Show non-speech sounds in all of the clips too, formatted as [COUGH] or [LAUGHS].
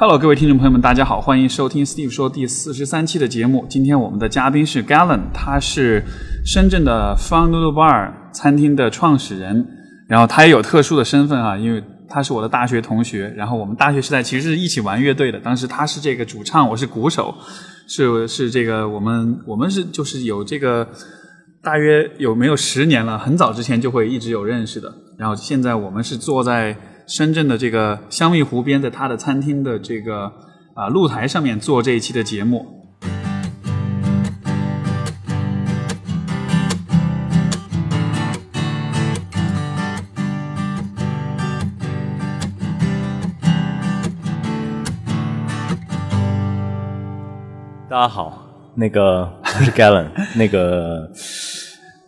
Hello，各位听众朋友们，大家好，欢迎收听 Steve 说第四十三期的节目。今天我们的嘉宾是 Galen，他是深圳的 Fun Noodle Bar 餐厅的创始人，然后他也有特殊的身份啊，因为他是我的大学同学，然后我们大学时代其实是一起玩乐队的，当时他是这个主唱，我是鼓手，是是这个我们我们是就是有这个大约有没有十年了，很早之前就会一直有认识的，然后现在我们是坐在。深圳的这个香蜜湖边，在他的餐厅的这个啊露台上面做这一期的节目。大家好，那个我是 Galen，那个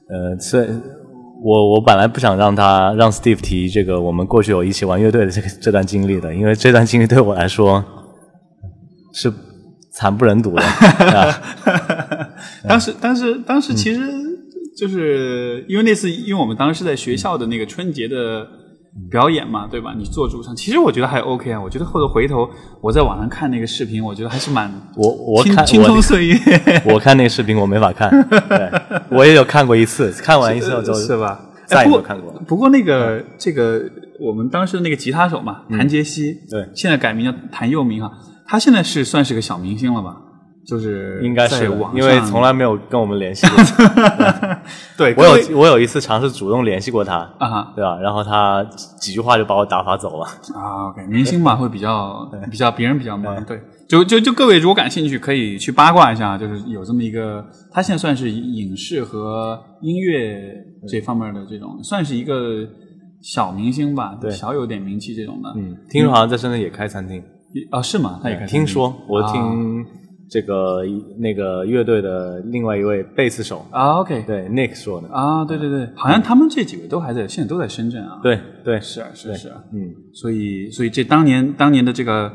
呃，是。我我本来不想让他让 Steve 提这个我们过去有一起玩乐队的这个这段经历的，因为这段经历对我来说是惨不忍睹的。[LAUGHS] [LAUGHS] 当时，当时，当时其实就是因为那次，因为我们当时是在学校的那个春节的。表演嘛，对吧？你做主唱，其实我觉得还 OK 啊。我觉得或者回头我在网上看那个视频，我觉得还是蛮我我看青葱岁月。[LAUGHS] 我看那个视频我没法看，对我也有看过一次，看完一次之后是吧？再也没有看过。不过那个这个我们当时那个吉他手嘛，谭杰希，对，现在改名叫谭佑明哈，他现在是算是个小明星了吧？就是应该是，因为从来没有跟我们联系过。[LAUGHS] 对，我有我有一次尝试主动联系过他啊，对吧？然后他几句话就把我打发走了。啊，OK，明星嘛会比较 [LAUGHS] 比较别人比较忙，对，就就就各位如果感兴趣可以去八卦一下，就是有这么一个，他现在算是影视和音乐这方面的这种，算是一个小明星吧，对，小有点名气这种的。嗯，听说好像在深圳也开餐厅啊？是吗？他也开？听说我听。这个那个乐队的另外一位贝斯手。啊，OK，对，Nick 说的。啊，对对对，好像他们这几位都还在，现在都在深圳啊。对对，是啊是是啊，嗯，所以所以这当年当年的这个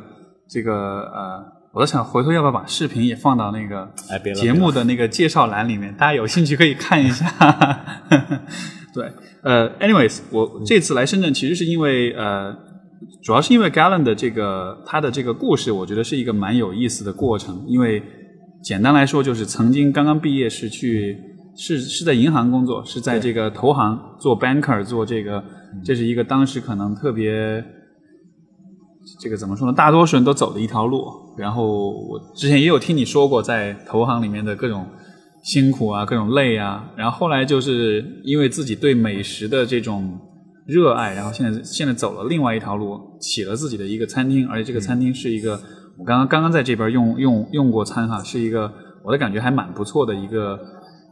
这个呃，我在想回头要不要把视频也放到那个节目的那个介绍栏里面，大家有兴趣可以看一下。[LAUGHS] 对，呃，anyways，我这次来深圳其实是因为呃。主要是因为 Galen 的这个他的这个故事，我觉得是一个蛮有意思的过程。因为简单来说，就是曾经刚刚毕业是去是是在银行工作，是在这个投行做 banker 做这个，这是一个当时可能特别这个怎么说呢？大多数人都走的一条路。然后我之前也有听你说过，在投行里面的各种辛苦啊，各种累啊。然后后来就是因为自己对美食的这种。热爱，然后现在现在走了另外一条路，起了自己的一个餐厅，而且这个餐厅是一个我刚刚刚刚在这边用用用过餐哈，是一个我的感觉还蛮不错的一个，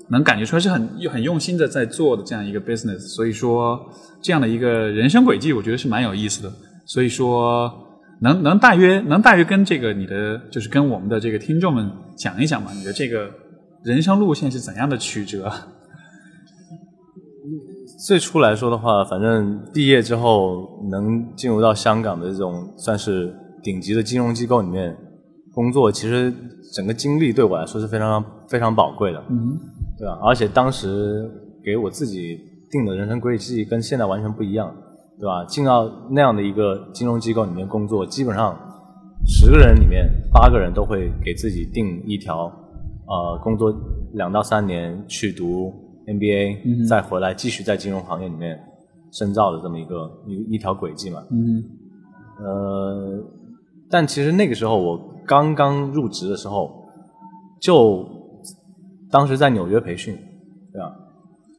能感觉出来是很很用心的在做的这样一个 business，所以说这样的一个人生轨迹，我觉得是蛮有意思的。所以说能能大约能大约跟这个你的就是跟我们的这个听众们讲一讲嘛，你的这个人生路线是怎样的曲折？最初来说的话，反正毕业之后能进入到香港的这种算是顶级的金融机构里面工作，其实整个经历对我来说是非常非常宝贵的，嗯，对吧？而且当时给我自己定的人生轨迹跟现在完全不一样，对吧？进到那样的一个金融机构里面工作，基本上十个人里面八个人都会给自己定一条，呃，工作两到三年去读。NBA 再回来继续在金融行业里面深造的这么一个一一条轨迹嘛。嗯，呃，但其实那个时候我刚刚入职的时候，就当时在纽约培训，对吧？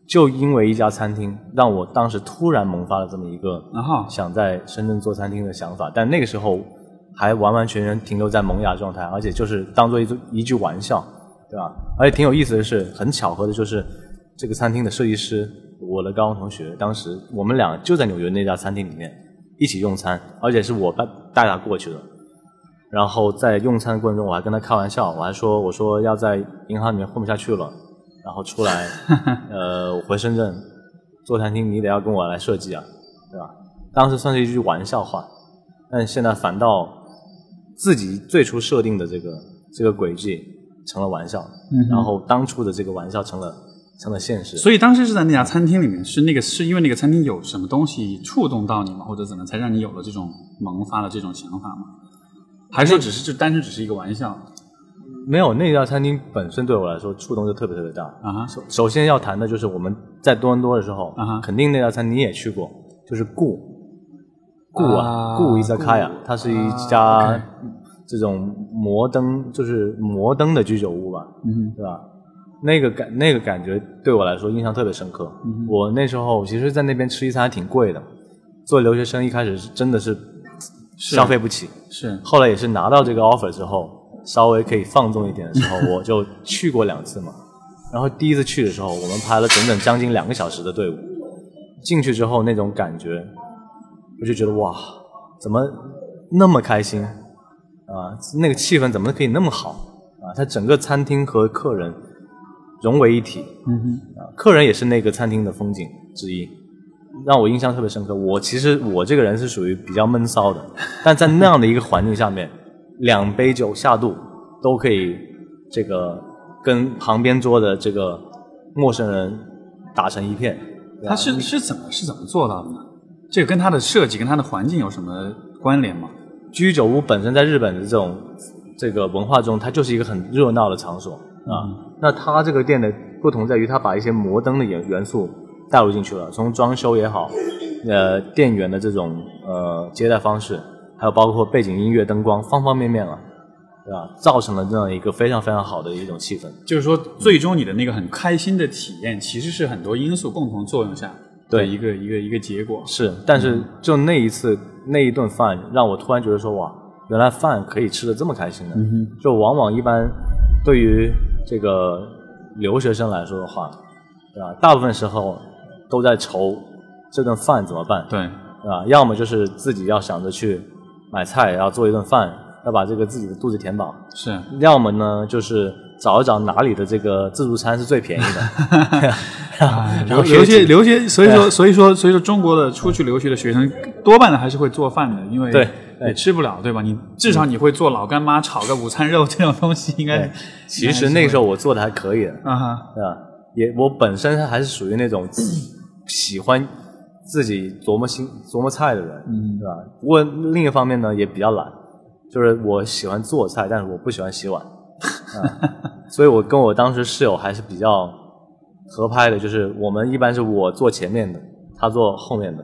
就因为一家餐厅，让我当时突然萌发了这么一个想在深圳做餐厅的想法。但那个时候还完完全全停留在萌芽状态，而且就是当做一一句玩笑，对吧？而且挺有意思的是，很巧合的就是。这个餐厅的设计师，我的高中同学，当时我们俩就在纽约那家餐厅里面一起用餐，而且是我带带他过去的。然后在用餐的过程中，我还跟他开玩笑，我还说我说要在银行里面混不下去了，然后出来，[LAUGHS] 呃，回深圳做餐厅，你得要跟我来设计啊，对吧？当时算是一句玩笑话，但现在反倒自己最初设定的这个这个轨迹成了玩笑，然后当初的这个玩笑成了。成了现实，所以当时是在那家餐厅里面，是那个是因为那个餐厅有什么东西触动到你吗？或者怎么才让你有了这种萌发的这种想法吗？还是说只是就单纯只是一个玩笑？没有，那家餐厅本身对我来说触动就特别特别大啊。首首先要谈的就是我们在多伦多的时候，啊肯定那家餐厅你也去过，就是顾顾啊顾伊萨卡亚，它是一家这种摩登就是摩登的居酒屋吧，嗯，对吧？那个感那个感觉对我来说印象特别深刻。我那时候其实，在那边吃一餐还挺贵的，做留学生一开始是真的是消费不起，是后来也是拿到这个 offer 之后，稍微可以放纵一点的时候，[LAUGHS] 我就去过两次嘛。然后第一次去的时候，我们排了整整将近两个小时的队伍，进去之后那种感觉，我就觉得哇，怎么那么开心啊？那个气氛怎么可以那么好啊？它整个餐厅和客人。融为一体，嗯哼，啊，客人也是那个餐厅的风景之一，让我印象特别深刻。我其实我这个人是属于比较闷骚的，[LAUGHS] 但在那样的一个环境下面，两杯酒下肚都可以这个跟旁边桌的这个陌生人打成一片。他是是怎么是怎么做到的呢？这个跟他的设计跟他的环境有什么关联吗？居酒屋本身在日本的这种这个文化中，它就是一个很热闹的场所。啊，那他这个店的不同在于，他把一些摩登的元元素带入进去了，从装修也好，呃，店员的这种呃接待方式，还有包括背景音乐、灯光，方方面面了，对吧？造成了这样一个非常非常好的一种气氛。就是说，最终你的那个很开心的体验，其实是很多因素共同作用下的一个一个一个结果。是，但是就那一次那一顿饭，让我突然觉得说，哇，原来饭可以吃的这么开心的。嗯就往往一般对于这个留学生来说的话，对吧？大部分时候都在愁这顿饭怎么办，对，对吧？要么就是自己要想着去买菜，要做一顿饭，要把这个自己的肚子填饱；是，要么呢，就是找一找哪里的这个自助餐是最便宜的。[LAUGHS] [LAUGHS] 留留学留学，所以说所以说所以说中国的出去留学的学生多半呢还是会做饭的，因为对。也吃不了，对吧？你至少你会做老干妈炒个午餐肉这种东西，应该。其实那时候我做的还可以的，啊哈，对吧？也我本身还是属于那种喜欢自己琢磨新琢磨菜的人，嗯，对吧？不过另一方面呢，也比较懒，就是我喜欢做菜，但是我不喜欢洗碗，啊，[LAUGHS] 所以我跟我当时室友还是比较合拍的，就是我们一般是我坐前面的，他坐后面的。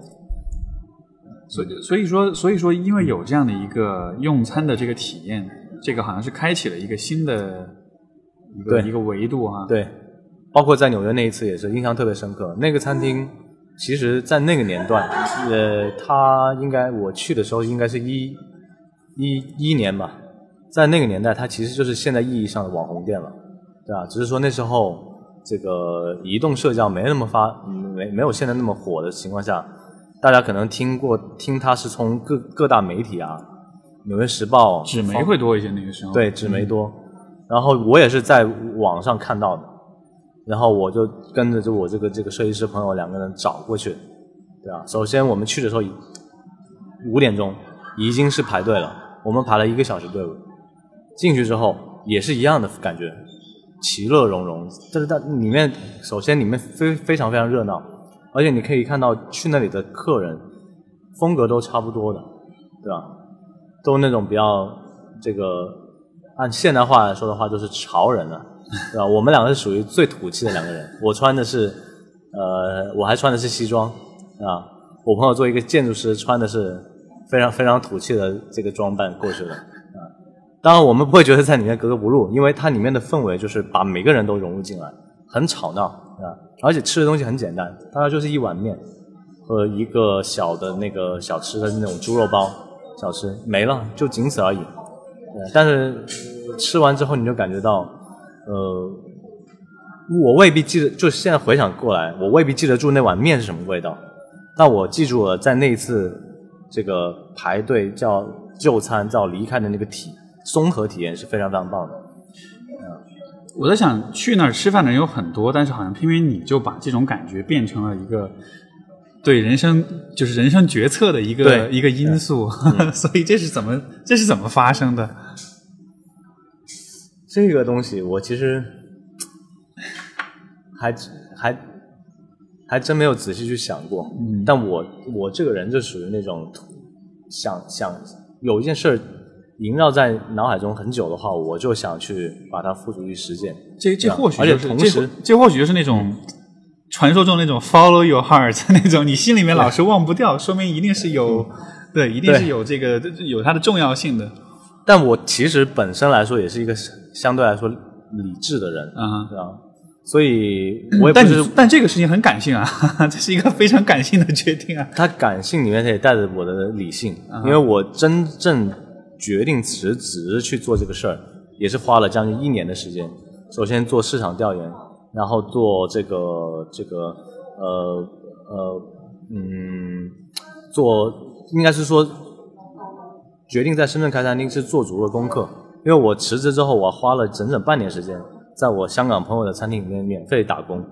所以，所以说，所以说，因为有这样的一个用餐的这个体验，这个好像是开启了一个新的一个一个维度哈。对，包括在纽约那一次也是印象特别深刻。那个餐厅，其实，在那个年段，呃，它应该我去的时候应该是一一一年吧，在那个年代，它其实就是现在意义上的网红店了，对吧？只是说那时候这个移动社交没那么发，没没有现在那么火的情况下。大家可能听过，听他是从各各大媒体啊，《纽约时报》纸媒会多一些那个时候。对，纸媒多。然后我也是在网上看到的，然后我就跟着就我这个这个设计师朋友两个人找过去，对吧？首先我们去的时候五点钟已经是排队了，我们排了一个小时队伍。进去之后也是一样的感觉，其乐融融。但是它里面首先里面非非常非常热闹。而且你可以看到去那里的客人风格都差不多的，对吧？都那种比较这个按现代话来说的话，就是潮人了，对吧？我们两个是属于最土气的两个人。[LAUGHS] 我穿的是呃，我还穿的是西装啊。我朋友做一个建筑师，穿的是非常非常土气的这个装扮过去的啊。当然，我们不会觉得在里面格格不入，因为它里面的氛围就是把每个人都融入进来，很吵闹啊。而且吃的东西很简单，大概就是一碗面和一个小的那个小吃的那种猪肉包小吃没了，就仅此而已。但是吃完之后你就感觉到，呃，我未必记得，就现在回想过来，我未必记得住那碗面是什么味道，但我记住了在那一次这个排队叫就餐叫离开的那个体综合体验是非常非常棒的。我在想，去那儿吃饭的人有很多，但是好像偏偏你就把这种感觉变成了一个对人生就是人生决策的一个一个因素，[LAUGHS] 所以这是怎么这是怎么发生的？这个东西我其实还还还真没有仔细去想过，但我我这个人就属于那种想想有一件事儿萦绕在脑海中很久的话，我就想去把它付诸于实践。这这或许而且同时，这或许就是那种传说中那种 follow your heart [LAUGHS] 那种，你心里面老是忘不掉，说明一定是有对，一定是有这个有它的重要性的。但我其实本身来说也是一个相对来说理智的人，啊，对吧？所以我也不是，但这个事情很感性啊，[LAUGHS] 这是一个非常感性的决定啊。它感性里面也带着我的理性，因为我真正决定辞职去做这个事儿，也是花了将近一年的时间。首先做市场调研，然后做这个这个呃呃嗯，做应该是说决定在深圳开餐厅是做足了功课，因为我辞职之后，我花了整整半年时间。在我香港朋友的餐厅里面免费打工，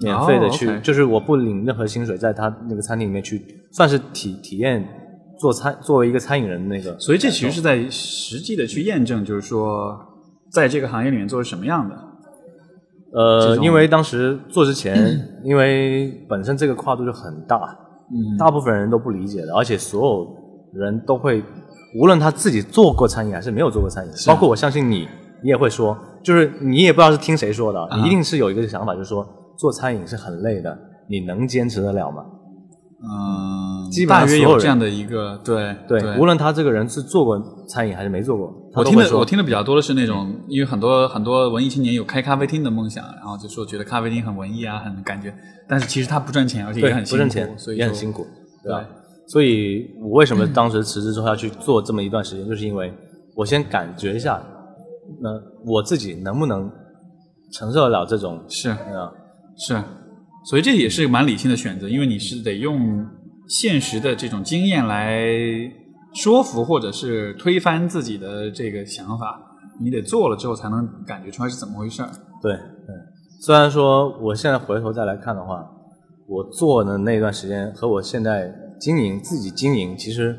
免费的去，就是我不领任何薪水，在他那个餐厅里面去，算是体体验做餐作为一个餐饮人那个。所以这其实是在实际的去验证，就是说在这个行业里面做是什么样的。呃，因为当时做之前，因为本身这个跨度就很大，嗯，大部分人都不理解的，而且所有人都会，无论他自己做过餐饮还是没有做过餐饮，包括我相信你。你也会说，就是你也不知道是听谁说的，你一定是有一个想法，就是说做餐饮是很累的，你能坚持得了吗？嗯，基本上有这样的一个对对，无论他这个人是做过餐饮还是没做过，我听的我听的比较多的是那种，因为很多很多文艺青年有开咖啡厅的梦想，然后就说觉得咖啡厅很文艺啊，很感觉，但是其实他不赚钱，而且也很不挣钱，所以也很辛苦，对吧？所以我为什么当时辞职之后要去做这么一段时间，就是因为我先感觉一下。那我自己能不能承受得了这种？是啊，是，所以这也是蛮理性的选择，因为你是得用现实的这种经验来说服或者是推翻自己的这个想法，你得做了之后才能感觉出来是怎么回事儿。对嗯，虽然说我现在回头再来看的话，我做的那段时间和我现在经营自己经营其实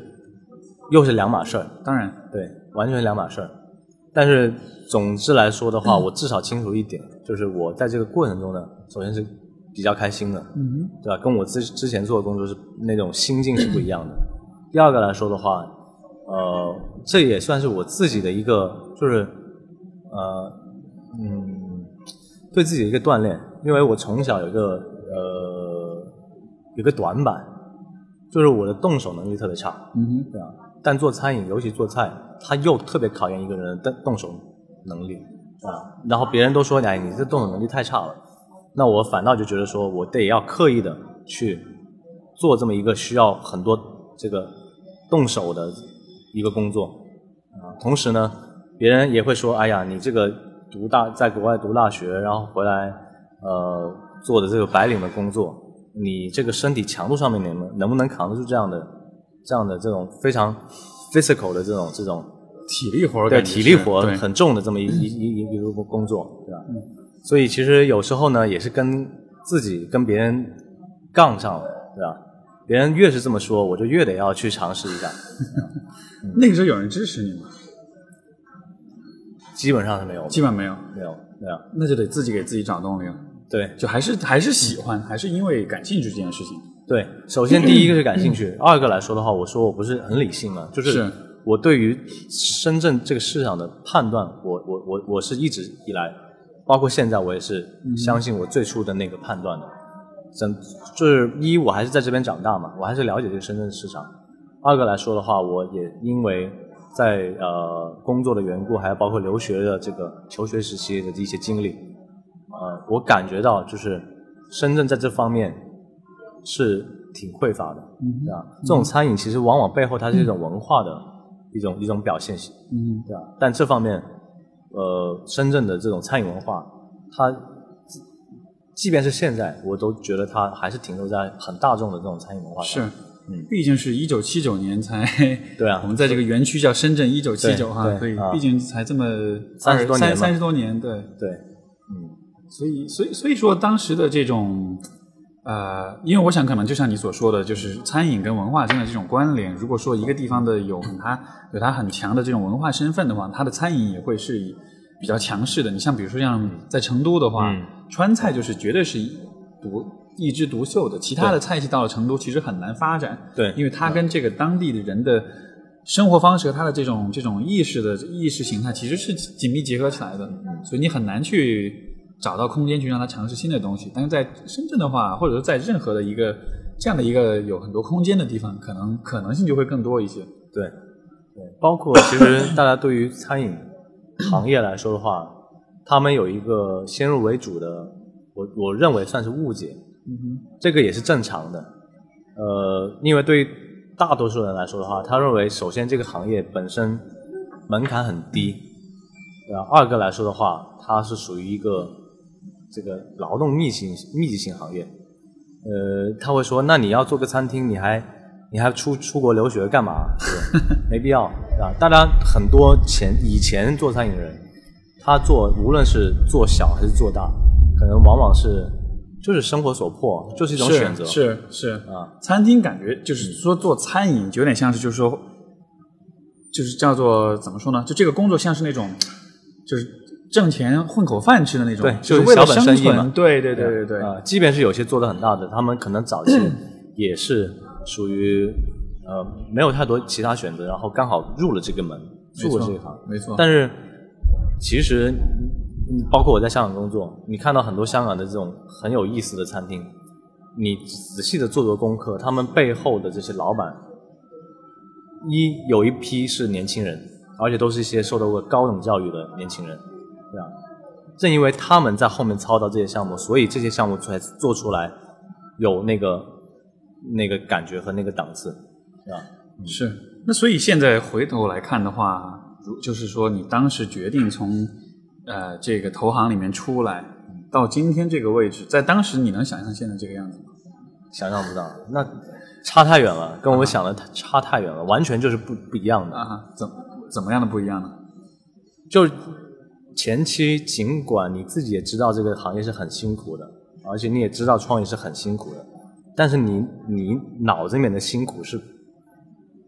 又是两码事儿。当然，对，完全是两码事儿。但是总之来说的话，我至少清楚一点，就是我在这个过程中呢，首先是比较开心的，嗯，对吧？跟我之之前做的工作是那种心境是不一样的。第二个来说的话，呃，这也算是我自己的一个，就是呃，嗯，对自己的一个锻炼，因为我从小有一个呃，有个短板，就是我的动手能力特别差，嗯，对吧？但做餐饮，尤其做菜，它又特别考验一个人的动手能力啊。然后别人都说：“哎，你这动手能力太差了。”那我反倒就觉得说，我得要刻意的去做这么一个需要很多这个动手的一个工作啊。同时呢，别人也会说：“哎呀，你这个读大在国外读大学，然后回来呃做的这个白领的工作，你这个身体强度上面能能不能扛得住这样的？”这样的这种非常 physical 的这种这种体力活，对体力活很重的这么一一一一个工作，对吧？所以其实有时候呢，也是跟自己跟别人杠上了，对吧？别人越是这么说，我就越得要去尝试一下。[LAUGHS] 那个时候有人支持你吗？基本上是没有，基本没有，没有，没有。那就得自己给自己找动力了。对，就还是还是喜欢，还是因为感兴趣这件事情。对，首先第一个是感兴趣，[CLEARS THROAT] 二个来说的话，我说我不是很理性嘛，就是我对于深圳这个市场的判断，我我我我是一直以来，包括现在我也是相信我最初的那个判断的。整就是一，我还是在这边长大嘛，我还是了解这个深圳市场。二个来说的话，我也因为在呃工作的缘故，还有包括留学的这个求学时期的一些经历，呃，我感觉到就是深圳在这方面。是挺匮乏的，对吧？这种餐饮其实往往背后它是一种文化的一种一种表现型，嗯，对吧？但这方面，呃，深圳的这种餐饮文化，它即便是现在，我都觉得它还是停留在很大众的这种餐饮文化上。是，嗯，毕竟是一九七九年才，[LAUGHS] 对啊，我们在这个园区叫深圳一九七九哈，所以毕竟才这么 [LAUGHS] 三十多年，三十多年，对对，嗯，所以所以所以说当时的这种。呃，因为我想可能就像你所说的，就是餐饮跟文化间的这种关联。如果说一个地方的有它有它很强的这种文化身份的话，它的餐饮也会是以比较强势的。你像比如说像在成都的话，川菜就是绝对是独一枝独秀的，其他的菜系到了成都其实很难发展。对，因为它跟这个当地的人的生活方式和他的这种这种意识的意识形态其实是紧密结合起来的，所以你很难去找到空间去让他尝试新的东西。但是在深圳的话，或者说在任何的一个这样的一个有很多空间的地方，可能可能性就会更多一些。对，对，包括其实大家对于餐饮行业来说的话，他们有一个先入为主的，我我认为算是误解，嗯哼，这个也是正常的。呃，因为对于大多数人来说的话，他认为首先这个行业本身门槛很低，对吧？二个来说的话，它是属于一个这个劳动密集密集型行业。呃，他会说，那你要做个餐厅，你还你还出出国留学干嘛？[LAUGHS] 没必要啊！大家很多前以前做餐饮的人，他做无论是做小还是做大，可能往往是。就是生活所迫，就是一种选择。是是啊，餐厅感觉就是说做餐饮，有点像是就是说，就是叫做怎么说呢？就这个工作像是那种，就是挣钱混口饭吃的那种，对，就是小本生意嘛。对对对对对。啊，即便是有些做的很大的，他们可能早期 [CLEARS THROAT] 也是属于呃没有太多其他选择，然后刚好入了这个门，入了这一行，没错。但是其实。包括我在香港工作，你看到很多香港的这种很有意思的餐厅，你仔细的做做功课，他们背后的这些老板，一有一批是年轻人，而且都是一些受到过高等教育的年轻人，对吧？正因为他们在后面操刀这些项目，所以这些项目才做出来有那个那个感觉和那个档次，对吧？是。那所以现在回头来看的话，如就是说你当时决定从。呃，这个投行里面出来，到今天这个位置，在当时你能想象现在这个样子吗？想象不到，那差太远了，跟我想的差太远了，完全就是不不一样的。啊，怎怎么样的不一样呢？就前期尽管你自己也知道这个行业是很辛苦的，而且你也知道创业是很辛苦的，但是你你脑子里面的辛苦是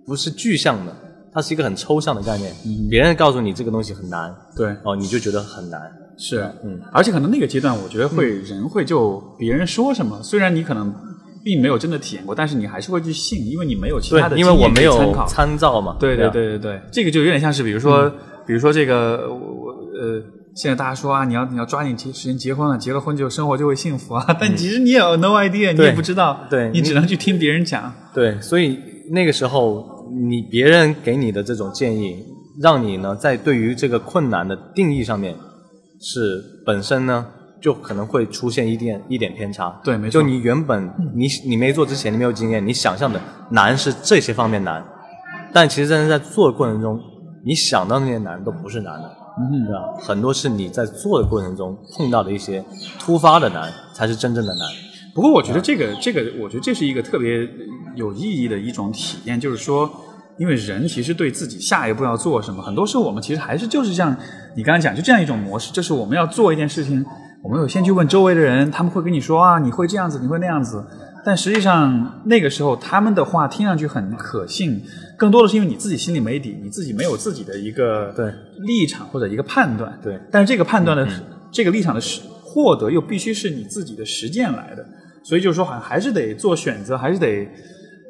不是具象的？它是一个很抽象的概念，别人告诉你这个东西很难，对，哦，你就觉得很难，是，嗯，而且可能那个阶段，我觉得会人会就别人说什么，虽然你可能并没有真的体验过，但是你还是会去信，因为你没有其他的因为我没有参考。参照嘛，对对对对对，这个就有点像是，比如说，比如说这个呃，现在大家说啊，你要你要抓紧结时间结婚了，结了婚就生活就会幸福啊，但其实你也有 no idea，你也不知道，对你只能去听别人讲，对，所以那个时候。你别人给你的这种建议，让你呢在对于这个困难的定义上面，是本身呢就可能会出现一点一点偏差。对，没错。就你原本你你没做之前你没有经验，你想象的难是这些方面难，但其实真正在做的过程中，你想到那些难都不是难的，嗯？很多是你在做的过程中碰到的一些突发的难，才是真正的难。不过我觉得这个这个，我觉得这是一个特别有意义的一种体验，就是说，因为人其实对自己下一步要做什么，很多时候我们其实还是就是像你刚才讲，就这样一种模式，就是我们要做一件事情，我们有先去问周围的人，他们会跟你说啊，你会这样子，你会那样子，但实际上那个时候他们的话听上去很可信，更多的是因为你自己心里没底，你自己没有自己的一个对立场或者一个判断，对，但是这个判断的这个立场的获得又必须是你自己的实践来的。所以就是说，好像还是得做选择，还是得，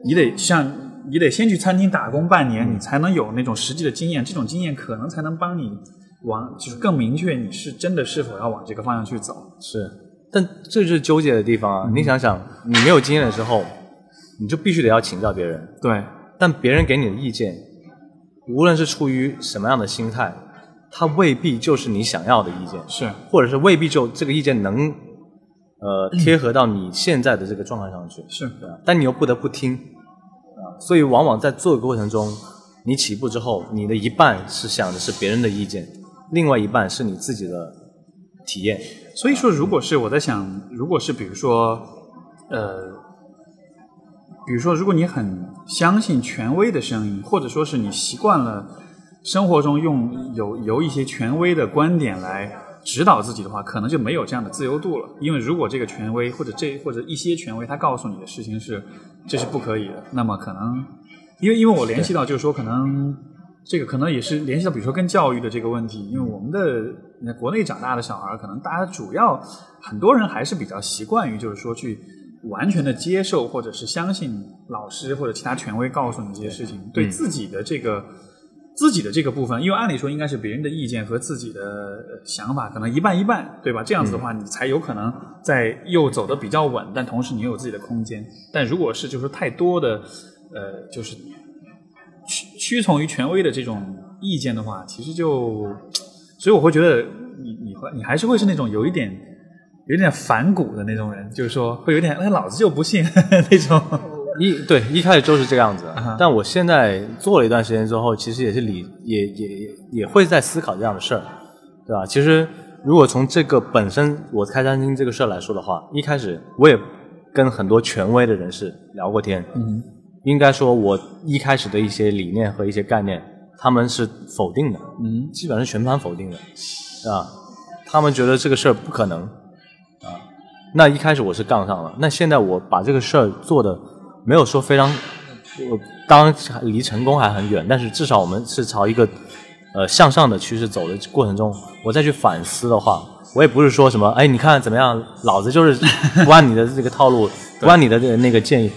你得像你得先去餐厅打工半年，你才能有那种实际的经验，这种经验可能才能帮你往，就是更明确你是真的是否要往这个方向去走。是，但这就是纠结的地方啊！你想想，你没有经验的时候，你就必须得要请教别人。对，但别人给你的意见，无论是出于什么样的心态，他未必就是你想要的意见，是，或者是未必就这个意见能。呃，贴合到你现在的这个状态上去，是，但你又不得不听，啊，所以往往在做的过程中，你起步之后，你的一半是想的是别人的意见，另外一半是你自己的体验。所以说，如果是我在想，如果是比如说，呃，比如说，如果你很相信权威的声音，或者说是你习惯了生活中用有由一些权威的观点来。指导自己的话，可能就没有这样的自由度了。因为如果这个权威或者这或者一些权威，他告诉你的事情是这是不可以的，那么可能，因为因为我联系到就是说，可能这个可能也是联系到，比如说跟教育的这个问题。因为我们的国内长大的小孩，可能大家主要很多人还是比较习惯于就是说去完全的接受或者是相信老师或者其他权威告诉你这些事情，对自己的这个自己的这个部分，因为按理说应该是别人的意见和自己的想法可能一半一半，对吧？这样子的话，你才有可能在又走的比较稳，但同时你又有自己的空间。但如果是就是太多的呃，就是屈屈从于权威的这种意见的话，其实就，所以我会觉得你你会你还是会是那种有一点。有点反骨的那种人，就是说会有点，哎，老子就不信 [LAUGHS] 那种。一对一开始就是这个样子，但我现在做了一段时间之后，其实也是理也也也会在思考这样的事儿，对吧？其实如果从这个本身我开餐厅这个事儿来说的话，一开始我也跟很多权威的人士聊过天，嗯，应该说我一开始的一些理念和一些概念，他们是否定的，嗯，基本上全盘否定的，啊，他们觉得这个事儿不可能。啊那一开始我是杠上了，那现在我把这个事儿做的没有说非常，我当然离成功还很远，但是至少我们是朝一个呃向上的趋势走的过程中，我再去反思的话，我也不是说什么，哎，你看怎么样，老子就是 [LAUGHS] 不按你的这个套路，不按你的那个建议，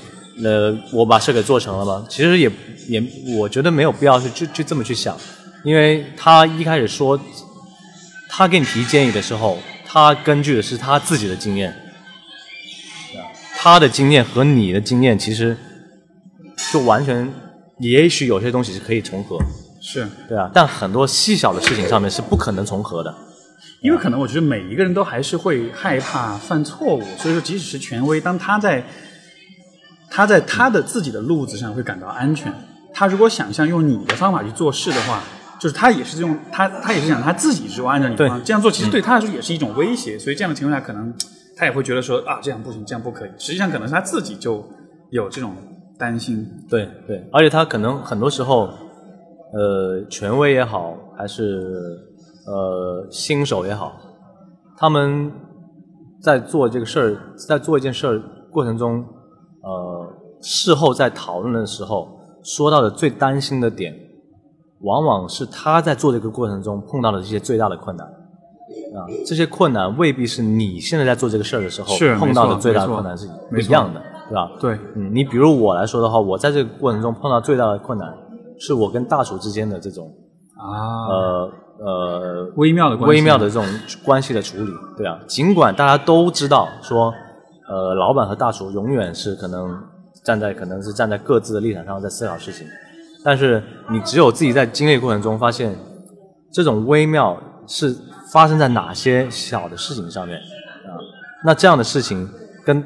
呃，我把事给做成了吗？其实也也，我觉得没有必要去去去这么去想，因为他一开始说，他给你提建议的时候，他根据的是他自己的经验。他的经验和你的经验其实就完全，也许有些东西是可以重合，是。对啊，但很多细小的事情上面是不可能重合的，因为可能我觉得每一个人都还是会害怕犯错误，所以说即使是权威，当他在他在他的自己的路子上会感到安全，他如果想象用你的方法去做事的话，就是他也是用他他也是想他自己是按照你的方这样做，其实对他来说也是一种威胁，所以这样的情况下可能。他也会觉得说啊，这样不行，这样不可以。实际上，可能是他自己就有这种担心。对对，而且他可能很多时候，呃，权威也好，还是呃新手也好，他们在做这个事儿，在做一件事儿过程中，呃，事后在讨论的时候，说到的最担心的点，往往是他在做这个过程中碰到的这些最大的困难。啊，这些困难未必是你现在在做这个事儿的时候碰到的最大的困难是不一样的，对吧？对，嗯，你比如我来说的话，我在这个过程中碰到最大的困难，是我跟大厨之间的这种啊，呃呃，微妙的关微妙的这种关系的处理，对啊。尽管大家都知道说，呃，老板和大厨永远是可能站在可能是站在各自的立场上在思考事情，但是你只有自己在经历过程中发现，这种微妙是。发生在哪些小的事情上面啊？那这样的事情跟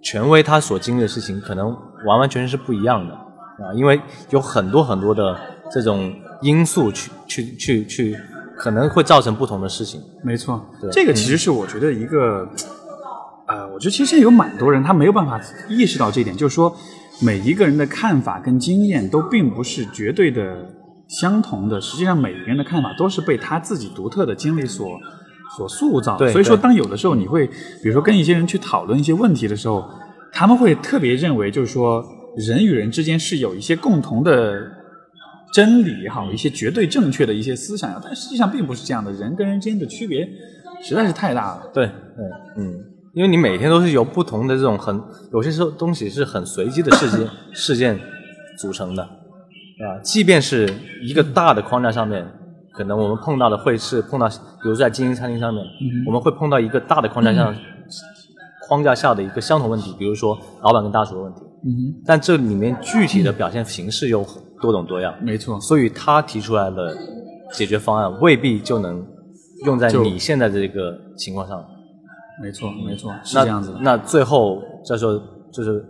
权威他所经历的事情可能完完全全是不一样的啊，因为有很多很多的这种因素去去去去，可能会造成不同的事情。没错，这个其实是我觉得一个，呃，我觉得其实现在有蛮多人他没有办法意识到这一点，就是说每一个人的看法跟经验都并不是绝对的。相同的，实际上每个人的看法都是被他自己独特的经历所所塑造。对，所以说，当有的时候你会，比如说跟一些人去讨论一些问题的时候，他们会特别认为，就是说人与人之间是有一些共同的真理也好，一些绝对正确的一些思想，但实际上并不是这样的。人跟人之间的区别实在是太大了。对，对，嗯，因为你每天都是由不同的这种很有些时候东西是很随机的事件 [LAUGHS] 事件组成的。啊，即便是一个大的框架上面，可能我们碰到的会是碰到，比如在经营餐厅上面，我们会碰到一个大的框架下框架下的一个相同问题，比如说老板跟大厨的问题。嗯但这里面具体的表现形式又多种多样。没错。所以他提出来的解决方案未必就能用在你现在这个情况上。没错，没错，是这样子。那最后再说就是。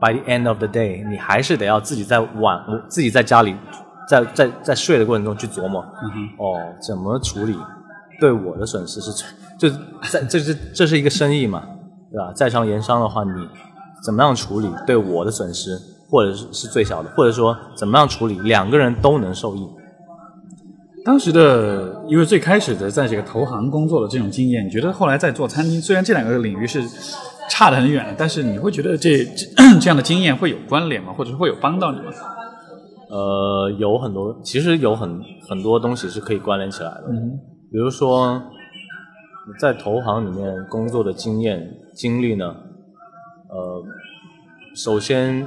By the end of the day，你还是得要自己在晚，自己在家里，在在在睡的过程中去琢磨，嗯哦，怎么处理对我的损失是，就在 [LAUGHS] 这是这是一个生意嘛，对吧？在商言商的话，你怎么样处理对我的损失，或者是是最小的，或者说怎么样处理两个人都能受益。当时的因为最开始的在这个投行工作的这种经验，你觉得后来在做餐厅，虽然这两个领域是。差得很远，但是你会觉得这这 [COUGHS] 这样的经验会有关联吗？或者是会有帮到你吗？呃，有很多，其实有很很多东西是可以关联起来的。嗯，比如说在投行里面工作的经验经历呢，呃，首先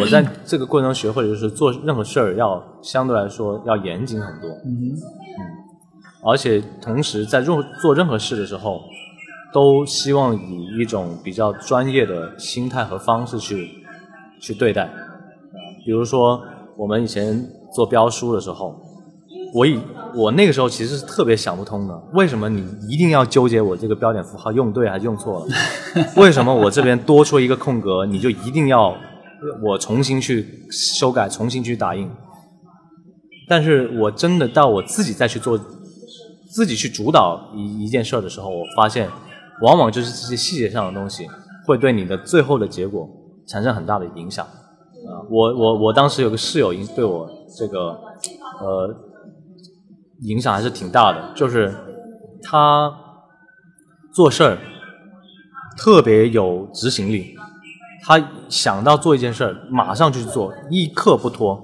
我在这个过程中学会的就是做任何事儿要相对来说要严谨很多。嗯嗯，而且同时在做做任何事的时候，都希望以一种比较专业的心态和方式去去对待。比如说我们以前做标书的时候，我以我那个时候其实是特别想不通的，为什么你一定要纠结我这个标点符号用对还是用错了？[LAUGHS] 为什么我这边多出一个空格，你就一定要我重新去修改、重新去打印？但是我真的到我自己再去做，自己去主导一一件事儿的时候，我发现，往往就是这些细节上的东西，会对你的最后的结果产生很大的影响。啊，我我我当时有个室友，对我这个呃影响还是挺大的，就是他做事儿特别有执行力，他想到做一件事儿，马上就去做，一刻不拖。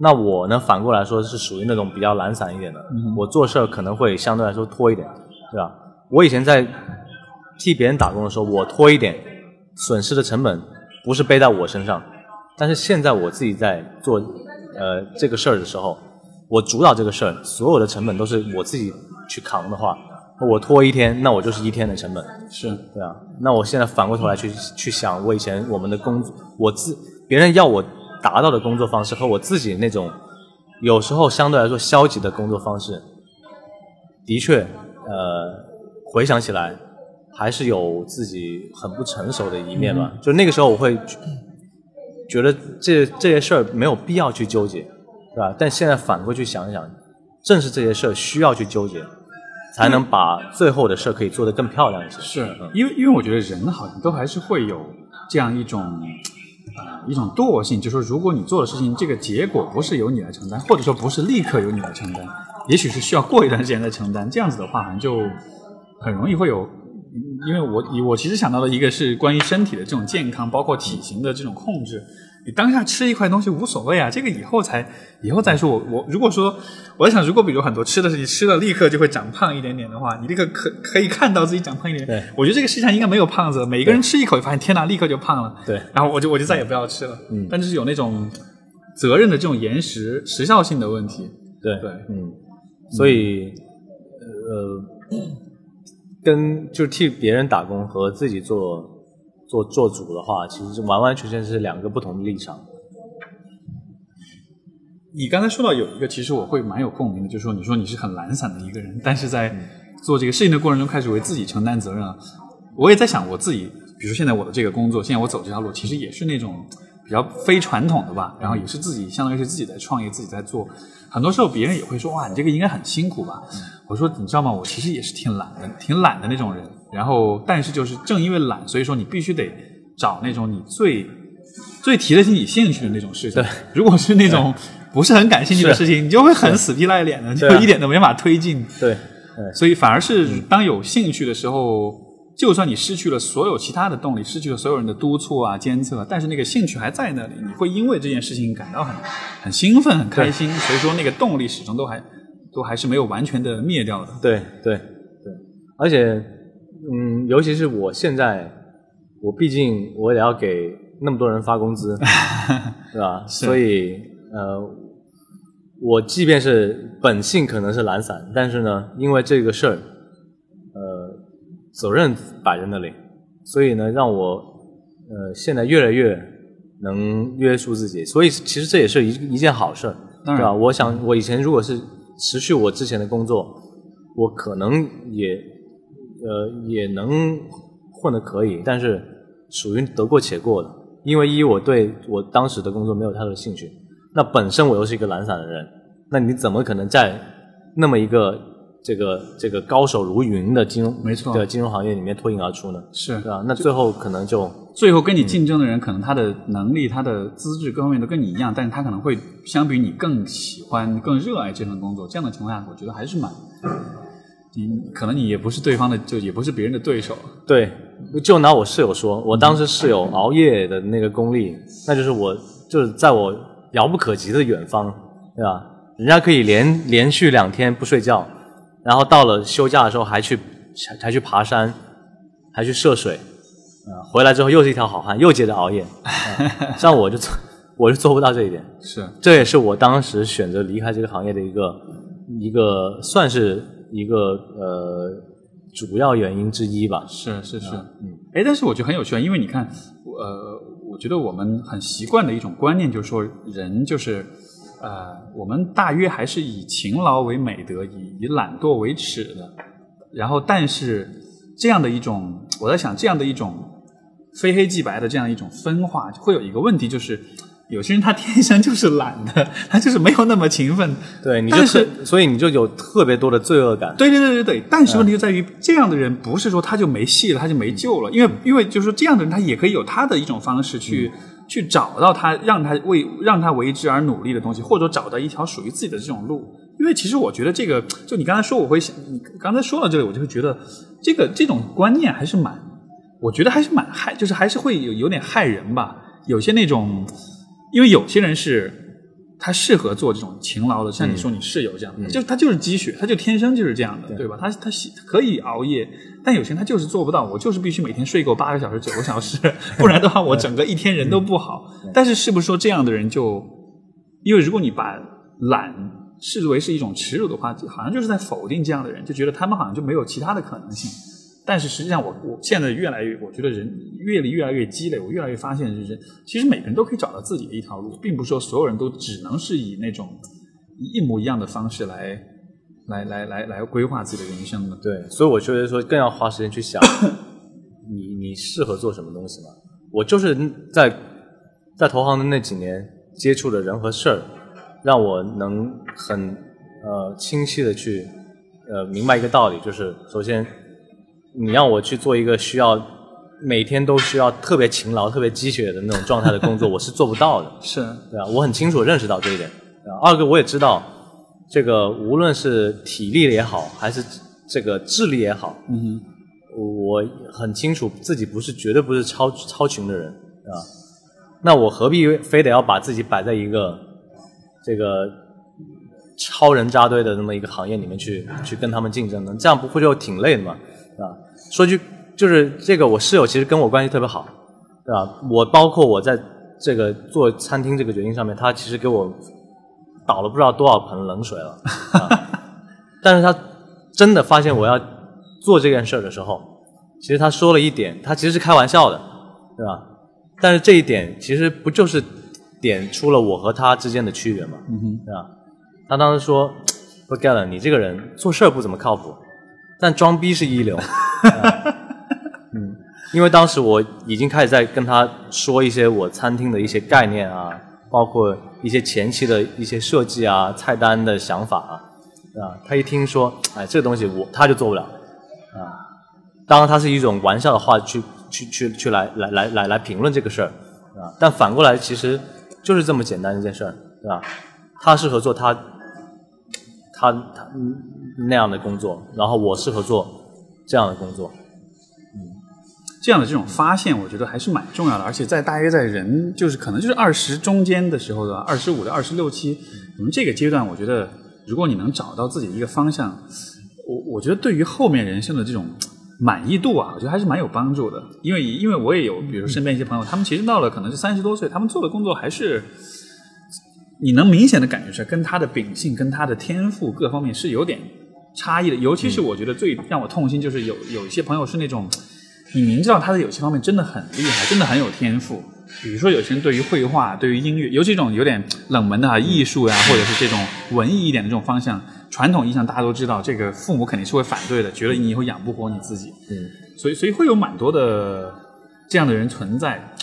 那我呢，反过来说是属于那种比较懒散一点的，我做事儿可能会相对来说拖一点，对吧？我以前在替别人打工的时候，我拖一点，损失的成本不是背在我身上。但是现在我自己在做呃这个事儿的时候，我主导这个事儿，所有的成本都是我自己去扛的话，我拖一天，那我就是一天的成本。是对啊。那我现在反过头来去去想，我以前我们的工作，我自别人要我达到的工作方式和我自己那种有时候相对来说消极的工作方式，的确，呃，回想起来还是有自己很不成熟的一面吧。就那个时候我会。觉得这这些事儿没有必要去纠结，对吧？但现在反过去想一想，正是这些事儿需要去纠结，才能把最后的事儿可以做得更漂亮一些。是，因为因为我觉得人好像都还是会有这样一种啊一种惰性，就是说如果你做的事情这个结果不是由你来承担，或者说不是立刻由你来承担，也许是需要过一段时间再承担，这样子的话好像就很容易会有。因为我我其实想到的一个是关于身体的这种健康，包括体型的这种控制。你当下吃一块东西无所谓啊，这个以后才以后再说。我我如果说我在想，如果比如很多吃的事情吃了立刻就会长胖一点点的话，你立刻可可以看到自己长胖一点。对，我觉得这个世界上应该没有胖子，每一个人吃一口就发现天哪，立刻就胖了。对，然后我就我就再也不要吃了。嗯，但就是有那种责任的这种延时时效性的问题。对对，嗯，所以呃。跟就是替别人打工和自己做做做主的话，其实是完完全全是两个不同的立场。你刚才说到有一个，其实我会蛮有共鸣的，就是说你说你是很懒散的一个人，但是在做这个事情的过程中开始为自己承担责任了。我也在想我自己，比如现在我的这个工作，现在我走这条路，其实也是那种比较非传统的吧，然后也是自己相当于是自己在创业，自己在做。很多时候别人也会说哇，你这个应该很辛苦吧？我说你知道吗？我其实也是挺懒的，挺懒的那种人。然后，但是就是正因为懒，所以说你必须得找那种你最最提得起你兴趣的那种事情。如果是那种不是很感兴趣的事情，你就会很死皮赖脸的，就一点都没法推进。对，所以反而是当有兴趣的时候。就算你失去了所有其他的动力，失去了所有人的督促啊、监测，但是那个兴趣还在那里，你会因为这件事情感到很很兴奋、很开心。所以说，那个动力始终都还 [LAUGHS] 都还是没有完全的灭掉的。对对对，而且，嗯，尤其是我现在，我毕竟我也要给那么多人发工资，[LAUGHS] 对吧？所以，呃，我即便是本性可能是懒散，但是呢，因为这个事儿。责任摆在那里，所以呢，让我呃现在越来越能约束自己，所以其实这也是一一件好事，对吧？我想我以前如果是持续我之前的工作，我可能也呃也能混得可以，但是属于得过且过的，因为一我对我当时的工作没有太多兴趣，那本身我又是一个懒散的人，那你怎么可能在那么一个？这个这个高手如云的金融，没错，的金融行业里面脱颖而出呢，是，对吧？那最后可能就最后跟你竞争的人，可能他的能力、他的资质各方面都跟你一样，但是他可能会相比你更喜欢、更热爱这份工作。这样的情况下，我觉得还是蛮，你可能你也不是对方的，就也不是别人的对手。对，就拿我室友说，我当时室友熬夜的那个功力，那就是我就是在我遥不可及的远方，对吧？人家可以连连续两天不睡觉。然后到了休假的时候，还去还去爬山，还去涉水，啊，回来之后又是一条好汉，又接着熬夜。像我就做，[LAUGHS] 我就做不到这一点。是，这也是我当时选择离开这个行业的一个一个算是一个呃主要原因之一吧。是是是，嗯，哎，但是我觉得很有趣啊，因为你看，呃，我觉得我们很习惯的一种观念就是说，人就是呃，我们大约还是以勤劳为美德，以以懒惰为耻的。然后，但是这样的一种，我在想，这样的一种。非黑即白的这样一种分化，会有一个问题，就是有些人他天生就是懒的，他就是没有那么勤奋。对，你就是，所以你就有特别多的罪恶感。对对对对对。但是问题就在于，这样的人不是说他就没戏了，他就没救了，因为因为就是说这样的人，他也可以有他的一种方式去去找到他让他为让他为之而努力的东西，或者找到一条属于自己的这种路。因为其实我觉得这个，就你刚才说，我会想，你刚才说到这里，我就会觉得这个这种观念还是蛮。我觉得还是蛮害，就是还是会有有点害人吧。有些那种，因为有些人是他适合做这种勤劳的，像你说你室友这样，就他就是积雪，他就天生就是这样的，对吧？他他可以熬夜，但有些人他就是做不到。我就是必须每天睡够八个小时、九个小时，[LAUGHS] 不然的话我整个一天人都不好。但是是不是说这样的人就，因为如果你把懒视为是一种耻辱的话，好像就是在否定这样的人，就觉得他们好像就没有其他的可能性。但是实际上，我我现在越来越，我觉得人阅历越来越积累，我越来越发现，就是其实每个人都可以找到自己的一条路，并不是说所有人都只能是以那种一模一样的方式来来来来来规划自己的人生的。对，所以我觉得说更要花时间去想，你你适合做什么东西嘛？我就是在在投行的那几年接触的人和事儿，让我能很呃清晰的去呃明白一个道理，就是首先。你让我去做一个需要每天都需要特别勤劳、特别积雪的那种状态的工作，我是做不到的。[LAUGHS] 是，对啊，我很清楚认识到这一点。二个，我也知道，这个无论是体力也好，还是这个智力也好，嗯，我很清楚自己不是绝对不是超超群的人，啊，那我何必非得要把自己摆在一个这个超人扎堆的那么一个行业里面去去跟他们竞争呢？这样不会就挺累的吗？啊，说句就是这个，我室友其实跟我关系特别好，对吧？我包括我在这个做餐厅这个决定上面，他其实给我倒了不知道多少盆冷水了。[LAUGHS] 但是他真的发现我要做这件事儿的时候，其实他说了一点，他其实是开玩笑的，对吧？但是这一点其实不就是点出了我和他之间的区别吗？对吧？他当时说，不你这个人做事儿不怎么靠谱。但装逼是一流，[LAUGHS] 嗯，因为当时我已经开始在跟他说一些我餐厅的一些概念啊，包括一些前期的一些设计啊、菜单的想法啊，啊，他一听说，哎，这个东西我他就做不了，啊，当然他是一种玩笑的话去去去去来来来来来评论这个事儿，啊，但反过来其实就是这么简单一件事儿，对吧？他适合做他。他他那样的工作，然后我适合做这样的工作，这样的这种发现，我觉得还是蛮重要的。而且在大约在人就是可能就是二十中间的时候的二十五到二十六七，我们这个阶段，我觉得如果你能找到自己一个方向，我我觉得对于后面人生的这种满意度啊，我觉得还是蛮有帮助的。因为因为我也有，比如身边一些朋友，他们其实到了可能是三十多岁，他们做的工作还是。你能明显的感觉出来，跟他的秉性、跟他的天赋各方面是有点差异的。尤其是我觉得最让我痛心，就是有有一些朋友是那种，你明知道他在有些方面真的很厉害，真的很有天赋。比如说有些人对于绘画、对于音乐，尤其这种有点冷门的啊艺术呀，或者是这种文艺一点的这种方向，传统意义上大家都知道，这个父母肯定是会反对的，觉得你以后养不活你自己。嗯，所以所以会有蛮多的这样的人存在。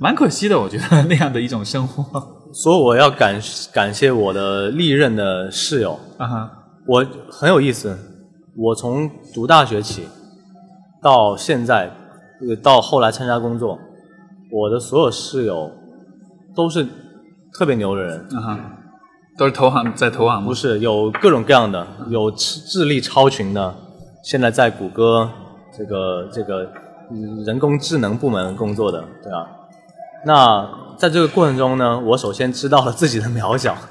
蛮可惜的，我觉得那样的一种生活。所以我要感感谢我的历任的室友啊哈，我很有意思。我从读大学起到现在，到后来参加工作，我的所有室友都是特别牛的人啊哈，都是投行在投行吗？不是，有各种各样的，有智力超群的，现在在谷歌这个这个人工智能部门工作的，对吧？那在这个过程中呢，我首先知道了自己的渺小。[LAUGHS]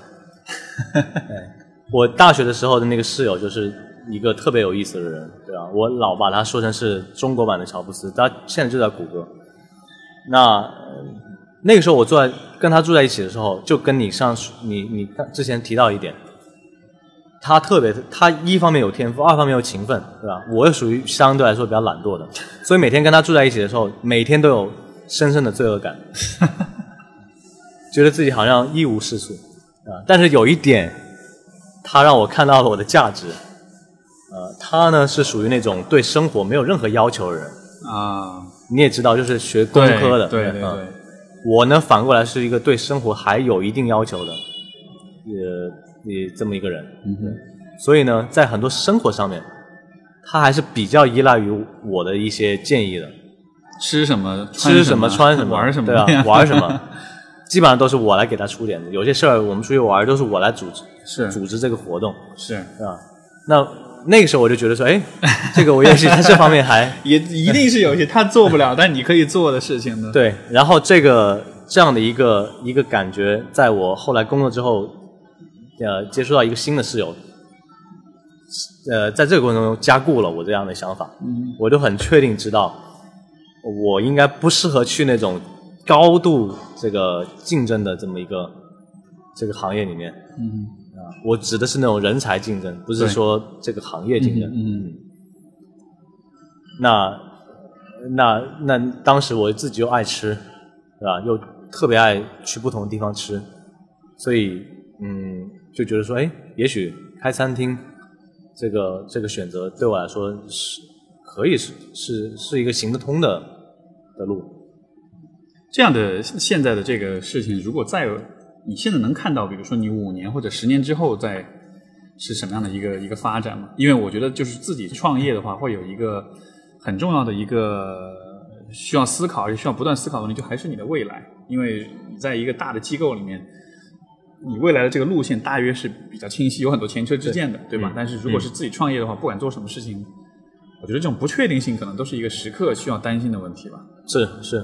我大学的时候的那个室友就是一个特别有意思的人，对吧？我老把他说成是中国版的乔布斯，他现在就在谷歌。那那个时候我坐在跟他住在一起的时候，就跟你上你你之前提到一点，他特别他一方面有天赋，二方面又勤奋，对吧？我又属于相对来说比较懒惰的，所以每天跟他住在一起的时候，每天都有深深的罪恶感，觉得自己好像一无是处啊。但是有一点。他让我看到了我的价值，呃，他呢是属于那种对生活没有任何要求的人啊。你也知道，就是学工科的，对对对。我呢反过来是一个对生活还有一定要求的，也也这么一个人。嗯哼。所以呢，在很多生活上面，他还是比较依赖于我的一些建议的。吃什么？吃什么？穿什么？玩什么？对啊？玩什么？基本上都是我来给他出点子，有些事儿我们出去玩都是我来组织，是组织这个活动，是是吧？那那个时候我就觉得说，哎，这个我也许在这方面还 [LAUGHS] 也一定是有些他做不了，[LAUGHS] 但你可以做的事情呢。对，然后这个这样的一个一个感觉，在我后来工作之后，呃，接触到一个新的室友，呃，在这个过程中加固了我这样的想法，嗯，我就很确定知道，我应该不适合去那种。高度这个竞争的这么一个这个行业里面，嗯啊，我指的是那种人才竞争，不是说这个行业竞争。嗯，那那那当时我自己又爱吃，对吧？又特别爱去不同的地方吃，所以嗯，就觉得说，哎，也许开餐厅这个这个选择对我来说是可以是是是一个行得通的的路。这样的现在的这个事情，如果再有，你现在能看到，比如说你五年或者十年之后，再是什么样的一个一个发展吗？因为我觉得，就是自己创业的话，会有一个很重要的一个需要思考，也需要不断思考的问题，就还是你的未来。因为你在一个大的机构里面，你未来的这个路线大约是比较清晰，有很多前车之鉴的，对吧？但是如果是自己创业的话，不管做什么事情，我觉得这种不确定性可能都是一个时刻需要担心的问题吧。是是。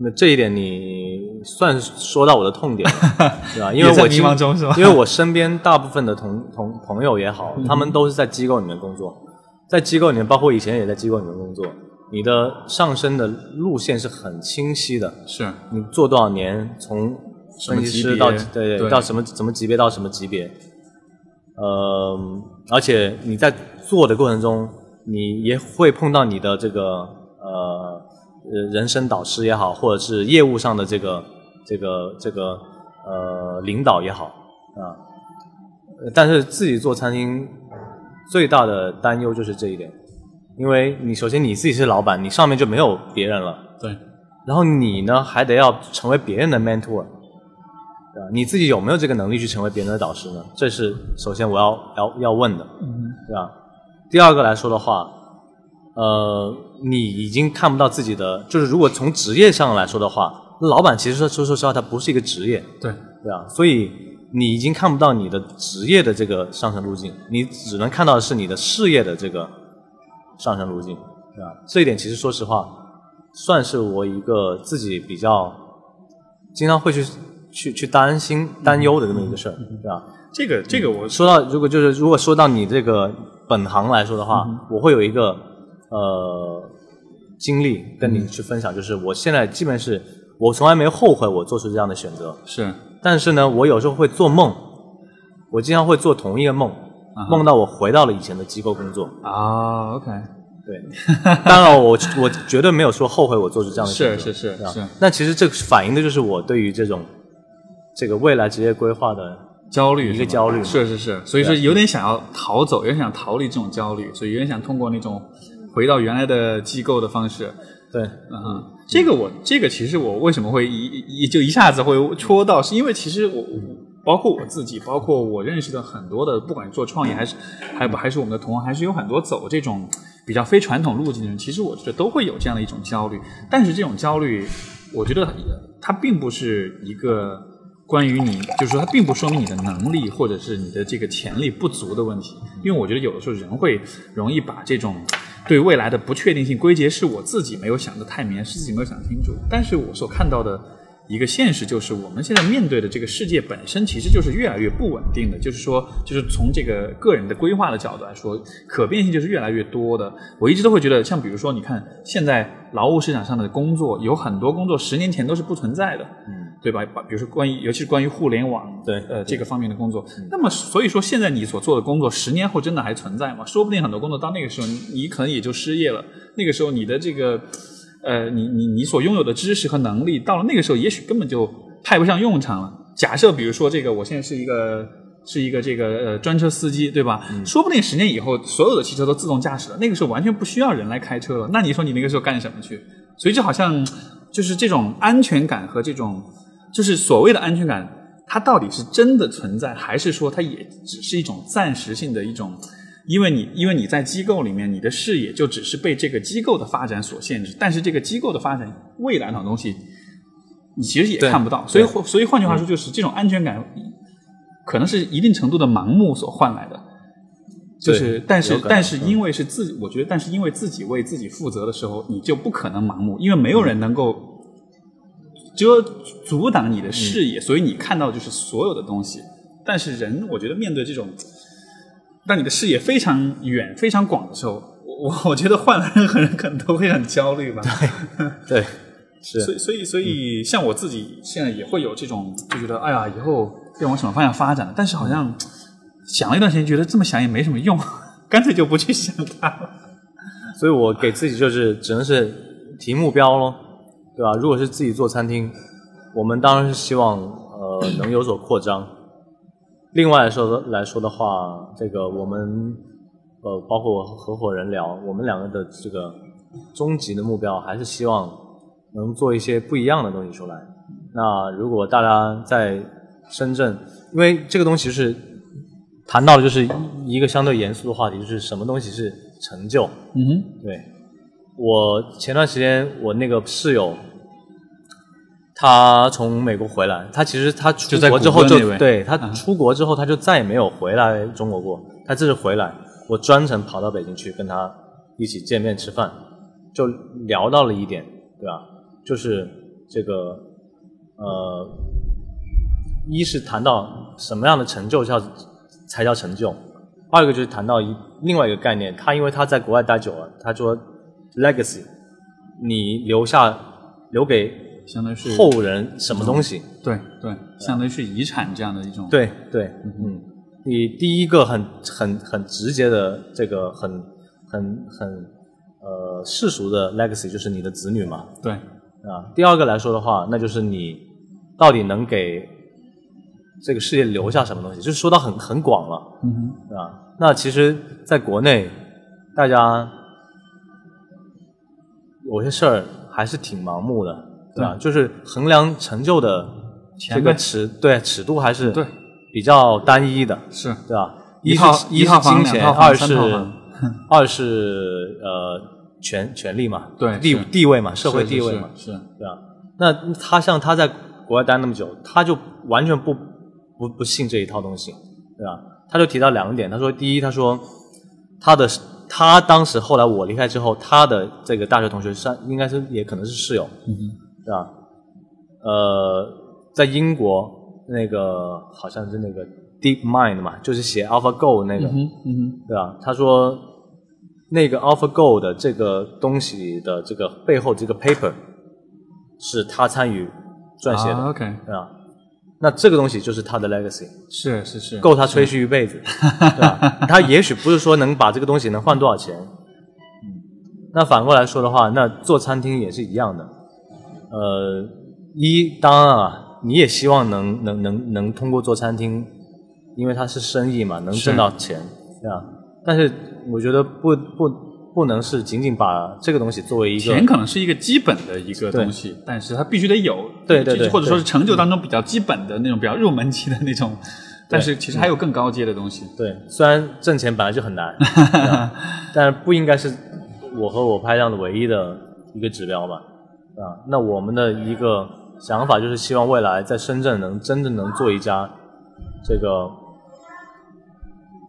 那这一点你算说到我的痛点了，[LAUGHS] 对吧？因为我迷茫中是吧？因为我身边大部分的同同朋友也好，他们都是在机构里面工作，在机构里面，包括以前也在机构里面工作，你的上升的路线是很清晰的。是你做多少年，从分析师到对对到什么什么级别到什么级别，呃，而且你在做的过程中，你也会碰到你的这个呃。呃，人生导师也好，或者是业务上的这个、这个、这个呃领导也好啊，但是自己做餐厅最大的担忧就是这一点，因为你首先你自己是老板，你上面就没有别人了，对，然后你呢还得要成为别人的 mentor，对吧？你自己有没有这个能力去成为别人的导师呢？这是首先我要要要问的，嗯，对吧？第二个来说的话。呃，你已经看不到自己的，就是如果从职业上来说的话，老板其实说说实话，他不是一个职业，对对啊，所以你已经看不到你的职业的这个上升路径，你只能看到的是你的事业的这个上升路径，对吧？这一点其实说实话，算是我一个自己比较经常会去去去担心担忧的这么一个事儿，对吧？这个这个我说到，如果就是如果说到你这个本行来说的话，我会有一个。呃，经历跟你去分享，就是我现在基本是，我从来没后悔我做出这样的选择。是，但是呢，我有时候会做梦，我经常会做同一个梦，梦到我回到了以前的机构工作。啊，OK，对，当然我我绝对没有说后悔我做出这样的选择。是是是是。那其实这反映的就是我对于这种这个未来职业规划的焦虑，一个焦虑。是是是，所以说有点想要逃走，有点想逃离这种焦虑，所以有点想通过那种。回到原来的机构的方式，对，嗯，这个我这个其实我为什么会一一就一下子会戳到，是因为其实我包括我自己，包括我认识的很多的，不管做创业还是还不还是我们的同行，还是有很多走这种比较非传统路径的人，其实我觉得都会有这样的一种焦虑。但是这种焦虑，我觉得它并不是一个关于你，就是说它并不说明你的能力或者是你的这个潜力不足的问题，因为我觉得有的时候人会容易把这种。对未来的不确定性归结是我自己没有想得太明，是自己没有想清楚。但是我所看到的一个现实就是，我们现在面对的这个世界本身其实就是越来越不稳定的。就是说，就是从这个个人的规划的角度来说，可变性就是越来越多的。我一直都会觉得，像比如说，你看现在劳务市场上的工作，有很多工作十年前都是不存在的，对吧？比如说关于，尤其是关于互联网，对，呃，这个方面的工作。那么，所以说现在你所做的工作，十年后真的还存在吗？说不定很多工作到那个时候，你可能也就失业了。那个时候，你的这个。呃，你你你所拥有的知识和能力，到了那个时候，也许根本就派不上用场了。假设比如说，这个我现在是一个是一个这个呃专车司机，对吧？说不定十年以后，所有的汽车都自动驾驶了，那个时候完全不需要人来开车了。那你说你那个时候干什么去？所以就好像就是这种安全感和这种就是所谓的安全感，它到底是真的存在，还是说它也只是一种暂时性的一种？因为你，因为你在机构里面，你的视野就只是被这个机构的发展所限制。但是这个机构的发展未来的东西，你其实也看不到。所以，所以换句话说，就是这种安全感，可能是一定程度的盲目所换来的。就是，但是，但是因为是自己，我觉得，但是因为自己为自己负责的时候，你就不可能盲目，因为没有人能够遮阻挡你的视野，所以你看到就是所有的东西。但是人，我觉得面对这种。当你的视野非常远、非常广的时候，我我觉得换了任何人可能都会很焦虑吧。对，是。所以，所以，所以，像我自己现在也会有这种，就觉得哎呀，以后要往什么方向发展？但是好像想了一段时间，觉得这么想也没什么用，[LAUGHS] 干脆就不去想它了。所以我给自己就是只能是提目标咯，对吧？如果是自己做餐厅，我们当然是希望呃能有所扩张。另外来说来说的话，这个我们呃，包括我合伙人聊，我们两个的这个终极的目标还是希望能做一些不一样的东西出来。那如果大家在深圳，因为这个东西是谈到的就是一个相对严肃的话题，就是什么东西是成就？嗯哼，对。我前段时间我那个室友。他从美国回来，他其实他出国之后就对他出国之后他就再也没有回来中国过。他这次回来，我专程跑到北京去跟他一起见面吃饭，就聊到了一点，对吧？就是这个呃，一是谈到什么样的成就叫才叫成就，二个就是谈到一另外一个概念，他因为他在国外待久了，他说 legacy，你留下留给。相当于是后人什么东西？对对，相当于是遗产这样的一种。对对，嗯，你第一个很很很直接的这个很很很呃世俗的 legacy 就是你的子女嘛。对啊，第二个来说的话，那就是你到底能给这个世界留下什么东西？就是说到很很广了，嗯哼，啊，那其实在国内大家有些事儿还是挺盲目的。对吧？就是衡量成就的这个尺，对尺度还是对比较单一的，是对吧？一套一套金钱，二是 [LAUGHS] 二是呃权权力嘛，对地地位嘛，社会地位嘛，是对吧？那他像他在国外待那么久，他就完全不不不信这一套东西，对吧？他就提到两点，他说第一，他说他的。他当时后来我离开之后，他的这个大学同学是应该是也可能是室友，对吧？呃，在英国那个好像是那个 Deep Mind 嘛，就是写 AlphaGo 那个，对吧？他说那个 AlphaGo 的这个东西的这个背后这个 paper 是他参与撰写的，OK，对吧？那这个东西就是他的 legacy，是是是，够他吹嘘一辈子，对吧？[LAUGHS] 他也许不是说能把这个东西能换多少钱，嗯，那反过来说的话，那做餐厅也是一样的，呃，一当然啊，你也希望能能能能通过做餐厅，因为它是生意嘛，能挣到钱，对吧？但是我觉得不不。不能是仅仅把这个东西作为一个钱，可能是一个基本的一个东西，但是它必须得有，对对对，或者说是成就当中比较基本的那种比较入门级的那种，[LAUGHS] 但是其实还有更高阶的东西。对，虽然挣钱本来就很难，[LAUGHS] 但是不应该是我和我拍档的唯一的一个指标吧？啊，那我们的一个想法就是希望未来在深圳能真正能做一家这个。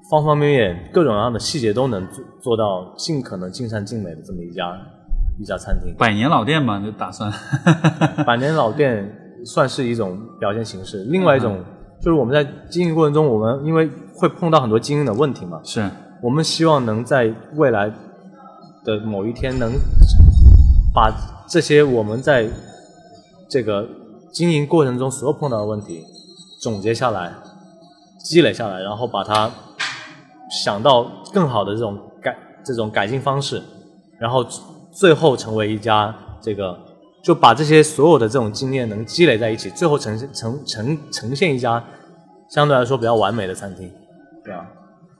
方方面面、各种各样的细节都能做做到尽可能尽善尽美的这么一家一家餐厅，百年老店嘛，就打算 [LAUGHS] 百年老店算是一种表现形式。另外一种就是我们在经营过程中，我们因为会碰到很多经营的问题嘛，是我们希望能在未来的某一天能把这些我们在这个经营过程中所有碰到的问题总结下来、积累下来，然后把它想到更好的这种改这种改进方式，然后最后成为一家这个就把这些所有的这种经验能积累在一起，最后呈现呈呈呈现一家相对来说比较完美的餐厅，对吧？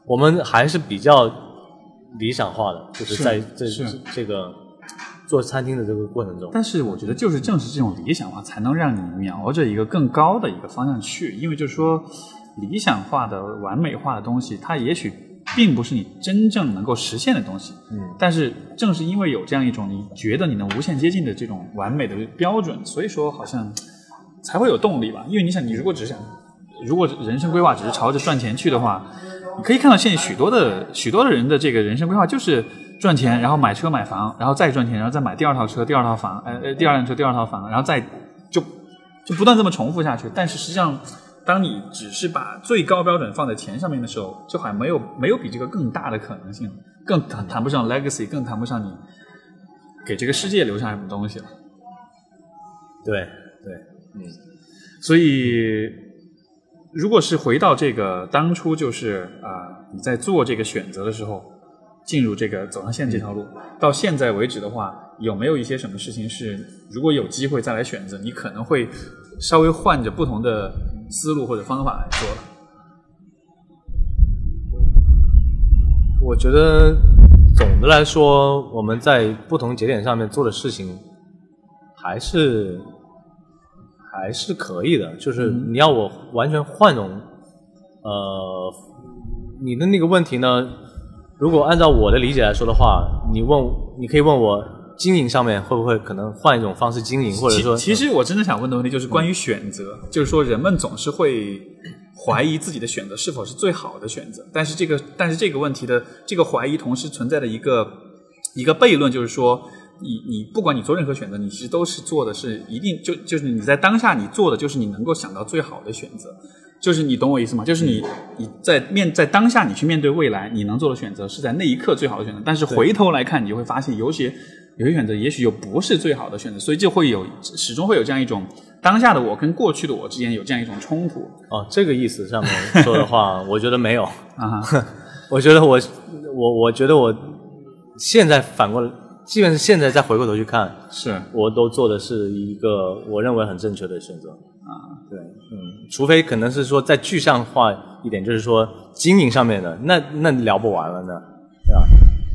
我们还是比较理想化的，就是在这这个做餐厅的这个过程中。但是我觉得，就是正是这种理想化，才能让你瞄着一个更高的一个方向去。因为就是说，理想化的、完美化的东西，它也许并不是你真正能够实现的东西。嗯。但是正是因为有这样一种你觉得你能无限接近的这种完美的标准，所以说好像才会有动力吧。因为你想，你如果只想，如果人生规划只是朝着赚钱去的话。你可以看到现在许多的 [LAUGHS] 许多的人的这个人生规划就是赚钱，然后买车买房，然后再赚钱，然后再买第二套车、第二套房，呃呃，第二辆车、第二套房，然后再就就不断这么重复下去。但是实际上，当你只是把最高标准放在钱上面的时候，就好像没有没有比这个更大的可能性了，更谈谈不上 legacy，更谈不上你给这个世界留下什么东西了。对对，嗯，所以。如果是回到这个当初，就是啊，你在做这个选择的时候，进入这个走上线这条路，到现在为止的话，有没有一些什么事情是，如果有机会再来选择，你可能会稍微换着不同的思路或者方法来做？我觉得总的来说，我们在不同节点上面做的事情，还是。还是可以的，就是你要我完全换种，呃，你的那个问题呢？如果按照我的理解来说的话，你问，你可以问我经营上面会不会可能换一种方式经营，或者说，其实我真的想问的问题就是关于选择，就是说人们总是会怀疑自己的选择是否是最好的选择，但是这个，但是这个问题的这个怀疑同时存在的一个一个悖论，就是说。你你不管你做任何选择，你其实都是做的是一定就就是你在当下你做的就是你能够想到最好的选择，就是你懂我意思吗？就是你你在面在当下你去面对未来，你能做的选择是在那一刻最好的选择。但是回头来看，你就会发现有些有些选择也许又不是最好的选择，所以就会有始终会有这样一种当下的我跟过去的我之间有这样一种冲突。哦，这个意思上面说的话，[LAUGHS] 我觉得没有啊，[LAUGHS] 我觉得我我我觉得我现在反过来。即便是现在再回过头去看，是我都做的是一个我认为很正确的选择啊。对，嗯，除非可能是说再具象化一点，就是说经营上面的，那那聊不完了呢，对吧？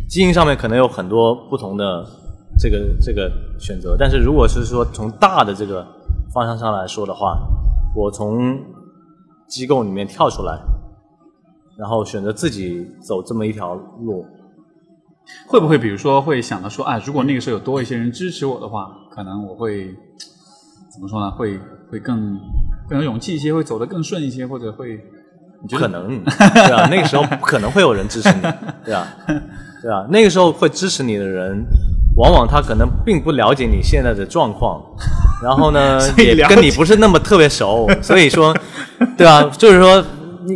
经营上面可能有很多不同的这个这个选择，但是如果是说从大的这个方向上来说的话，我从机构里面跳出来，然后选择自己走这么一条路。会不会比如说会想到说啊，如果那个时候有多一些人支持我的话，可能我会怎么说呢？会会更更有勇气一些，会走得更顺一些，或者会不可能对啊？那个时候不可能会有人支持你，对啊？对啊？那个时候会支持你的人，往往他可能并不了解你现在的状况，[LAUGHS] 然后呢，也跟你不是那么特别熟，[LAUGHS] 所以说，对啊？就是说。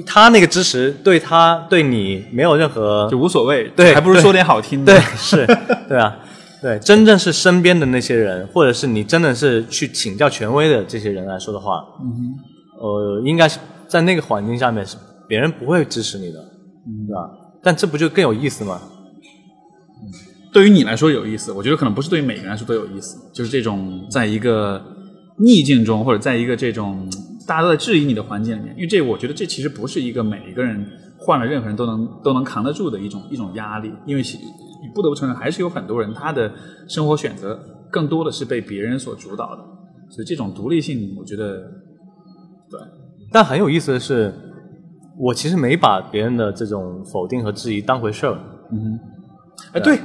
他那个支持对他对你没有任何就无所谓，对，还不如说点好听的，对，是，对啊，[LAUGHS] 对，真正是身边的那些人，或者是你真的是去请教权威的这些人来说的话，嗯，呃，应该是在那个环境下面是别人不会支持你的，对吧？但这不就更有意思吗？对于你来说有意思，我觉得可能不是对于每个人来说都有意思，就是这种在一个逆境中，或者在一个这种。大家都在质疑你的环境里面，因为这我觉得这其实不是一个每一个人换了任何人都能都能扛得住的一种一种压力，因为你不得不承认，还是有很多人他的生活选择更多的是被别人所主导的，所以这种独立性，我觉得对。但很有意思的是，我其实没把别人的这种否定和质疑当回事儿。嗯，哎，对，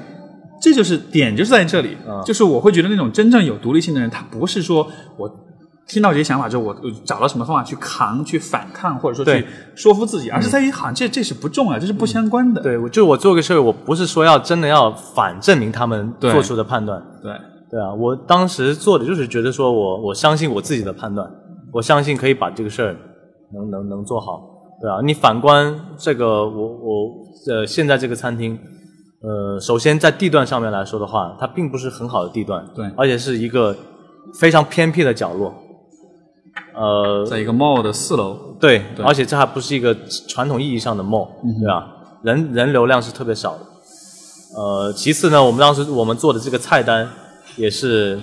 这就是点，就是在这里，就是我会觉得那种真正有独立性的人，他不是说我。听到这些想法之后，我找到什么方法去扛、去反抗，或者说去说服自己，而是在于好像这这是不重要，这是不相关的。对，我就是我做个事儿，我不是说要真的要反证明他们做出的判断。对对啊，我当时做的就是觉得说我我相信我自己的判断，我相信可以把这个事儿能能能做好，对啊，你反观这个我我呃现在这个餐厅，呃，首先在地段上面来说的话，它并不是很好的地段，对，而且是一个非常偏僻的角落，呃，在一个 mall 的四楼，对，而且这还不是一个传统意义上的 mall，对吧？人人流量是特别少的。呃，其次呢，我们当时我们做的这个菜单也是，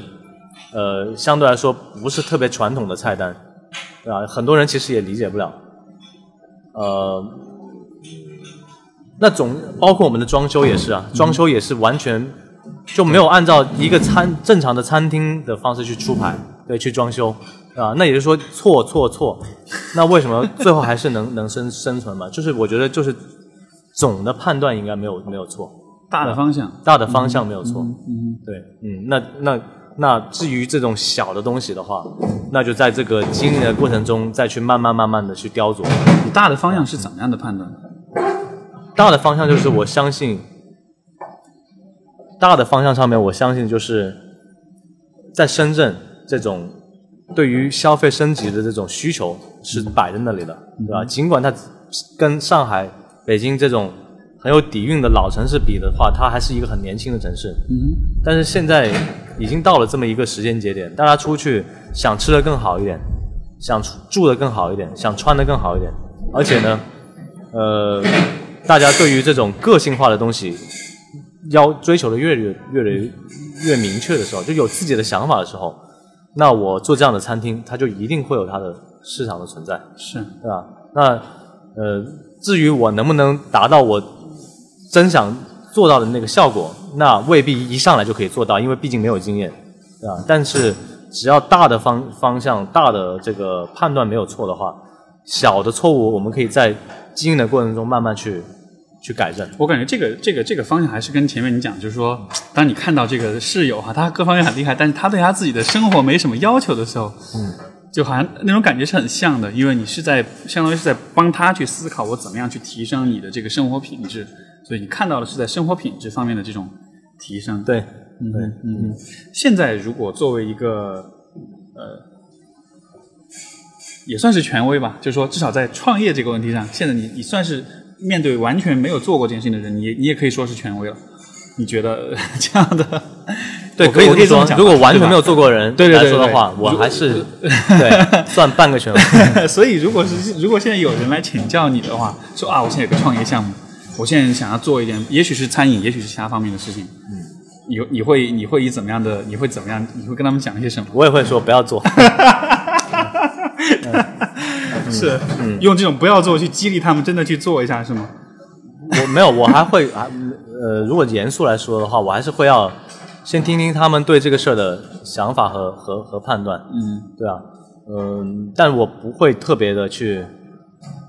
呃，相对来说不是特别传统的菜单，对吧？很多人其实也理解不了。呃，那总包括我们的装修也是啊，装修也是完全就没有按照一个餐正常的餐厅的方式去出牌，对，去装修。啊，那也就是说错错错，那为什么最后还是能 [LAUGHS] 能生生存嘛？就是我觉得就是总的判断应该没有没有错，大的方向大的方向没有错，嗯，对，嗯，那那那至于这种小的东西的话，那就在这个经营的过程中再去慢慢慢慢的去雕琢。你大的方向是怎么样的判断？大的方向就是我相信，大的方向上面我相信就是在深圳这种。对于消费升级的这种需求是摆在那里的，对吧？尽管它跟上海、北京这种很有底蕴的老城市比的话，它还是一个很年轻的城市。嗯。但是现在已经到了这么一个时间节点，大家出去想吃的更好一点，想住的更好一点，想穿的更好一点，而且呢，呃，大家对于这种个性化的东西要追求的越越越来越明确的时候，就有自己的想法的时候。那我做这样的餐厅，它就一定会有它的市场的存在，是对吧？那呃，至于我能不能达到我真想做到的那个效果，那未必一上来就可以做到，因为毕竟没有经验，对吧？但是只要大的方方向、大的这个判断没有错的话，小的错误我们可以在经营的过程中慢慢去。去改正，我感觉这个这个这个方向还是跟前面你讲，就是说，当你看到这个室友哈，他各方面很厉害，但是他对他自己的生活没什么要求的时候，嗯，就好像那种感觉是很像的，因为你是在相当于是在帮他去思考我怎么样去提升你的这个生活品质，所以你看到的是在生活品质方面的这种提升。对，嗯对，嗯。现在如果作为一个呃，也算是权威吧，就是说至少在创业这个问题上，现在你你算是。面对完全没有做过这件事情的人，你你也可以说是权威了。你觉得 [LAUGHS] 这样的？对，可以可以这么讲。如果完全没有做过人来说的话，我还是对 [LAUGHS] 算半个权威。[LAUGHS] 所以，如果是如果现在有人来请教你的话，说啊，我现在有个创业项目，我现在想要做一点，也许是餐饮，也许是其他方面的事情。嗯，你你会你会以怎么样的？你会怎么样？你会跟他们讲一些什么？我也会说不要做。[LAUGHS] 是，用这种不要做去激励他们，真的去做一下，是吗？我没有，我还会 [LAUGHS] 啊，呃，如果严肃来说的话，我还是会要先听听他们对这个事儿的想法和和和判断。嗯，对啊，嗯，但我不会特别的去，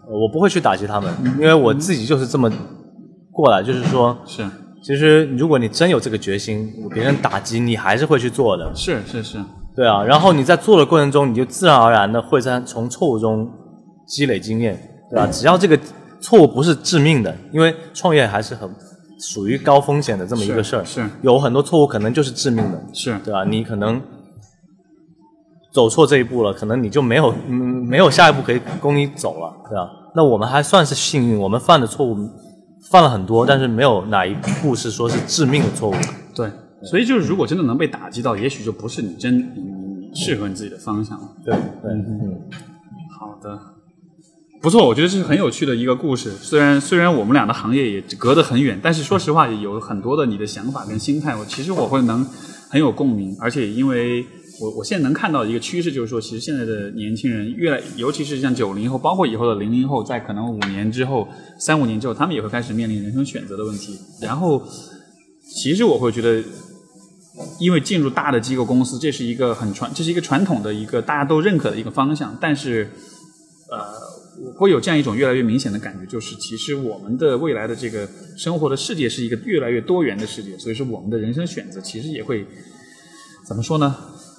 我不会去打击他们，因为我自己就是这么过来，就是说，是，其实如果你真有这个决心，别人打击你还是会去做的。是是是，对啊，然后你在做的过程中，你就自然而然的会在从错误中。积累经验，对吧？只要这个错误不是致命的，因为创业还是很属于高风险的这么一个事儿，是有很多错误可能就是致命的，是对吧？你可能走错这一步了，可能你就没有嗯没有下一步可以供你走了，对吧？那我们还算是幸运，我们犯的错误犯了很多，但是没有哪一步是说是致命的错误。对，所以就是如果真的能被打击到，也许就不是你真你你适合你自己的方向了。对对嗯，好的。不错，我觉得这是很有趣的一个故事。虽然虽然我们俩的行业也隔得很远，但是说实话，有很多的你的想法跟心态，我其实我会能很有共鸣。而且因为我我现在能看到一个趋势，就是说，其实现在的年轻人越来，尤其是像九零后，包括以后的零零后，在可能五年之后、三五年之后，他们也会开始面临人生选择的问题。然后，其实我会觉得，因为进入大的机构公司，这是一个很传，这是一个传统的一个大家都认可的一个方向。但是，呃。我会有这样一种越来越明显的感觉，就是其实我们的未来的这个生活的世界是一个越来越多元的世界，所以说我们的人生选择其实也会怎么说呢？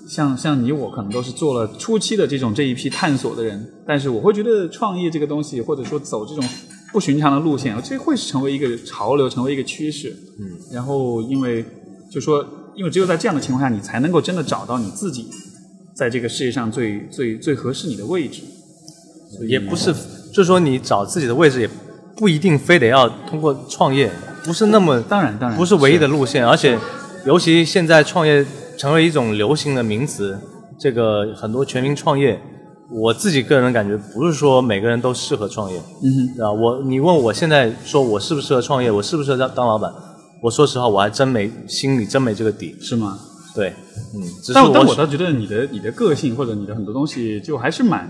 像像你我可能都是做了初期的这种这一批探索的人，但是我会觉得创业这个东西，或者说走这种不寻常的路线，这会是成为一个潮流，成为一个趋势。嗯，然后因为就说因为只有在这样的情况下，你才能够真的找到你自己在这个世界上最最最合适你的位置。也不是，就是说你找自己的位置也不一定非得要通过创业，不是那么当然当然不是唯一的路线，而且尤其现在创业成为一种流行的名词，这个很多全民创业。我自己个人感觉，不是说每个人都适合创业，嗯哼，啊，我你问我现在说我适不适合创业，我适不适合当当老板？我说实话，我还真没心里真没这个底，是吗？对，嗯，但但我倒觉得你的你的个性或者你的很多东西就还是蛮，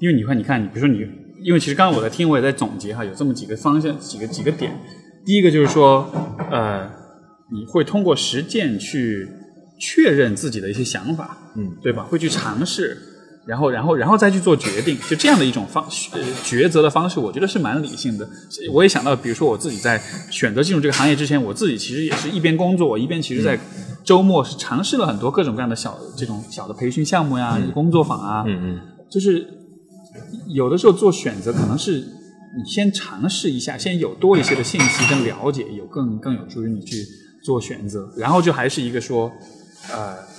因为你看你看你比如说你，因为其实刚刚我在听我也在总结哈，有这么几个方向几个几个点，第一个就是说呃，你会通过实践去确认自己的一些想法，嗯，对吧？会去尝试。然后，然后，然后再去做决定，就这样的一种方呃抉择的方式，我觉得是蛮理性的。我也想到，比如说我自己在选择进入这个行业之前，我自己其实也是一边工作，一边其实在周末是尝试了很多各种各样的小这种小的培训项目呀、工作坊啊。嗯嗯。就是有的时候做选择，可能是你先尝试一下，先有多一些的信息跟了解，有更更有助于你去做选择。然后就还是一个说，呃。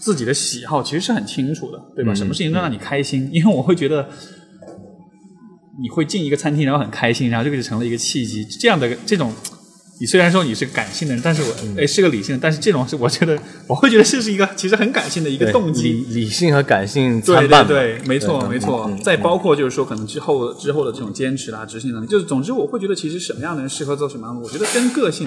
自己的喜好其实是很清楚的，对吧？什么事情能让你开心？因为我会觉得，你会进一个餐厅，然后很开心，然后这个就成了一个契机。这样的这种，你虽然说你是感性的人，但是我哎是个理性的，但是这种是我觉得我会觉得这是一个其实很感性的一个动机。理理性和感性对对对，没错没错。再包括就是说，可能之后之后的这种坚持啦、执行能力，就是总之我会觉得，其实什么样的人适合做什么样的，我觉得跟个性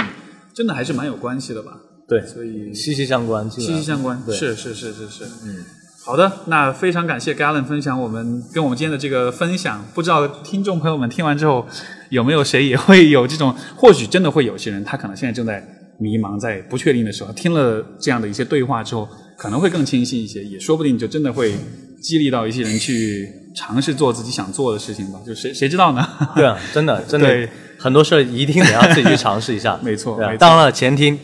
真的还是蛮有关系的吧。对，所以息息相关，息息相关，对，是是是是是，嗯，好的，那非常感谢 Galen 分享我们跟我们今天的这个分享，不知道听众朋友们听完之后有没有谁也会有这种，或许真的会有些人，他可能现在正在迷茫，在不确定的时候，听了这样的一些对话之后，可能会更清晰一些，也说不定就真的会激励到一些人去尝试做自己想做的事情吧，就谁谁知道呢？对啊，真的真的，很多事儿一定得要自己去尝试一下，[LAUGHS] 没错，当然了，前提。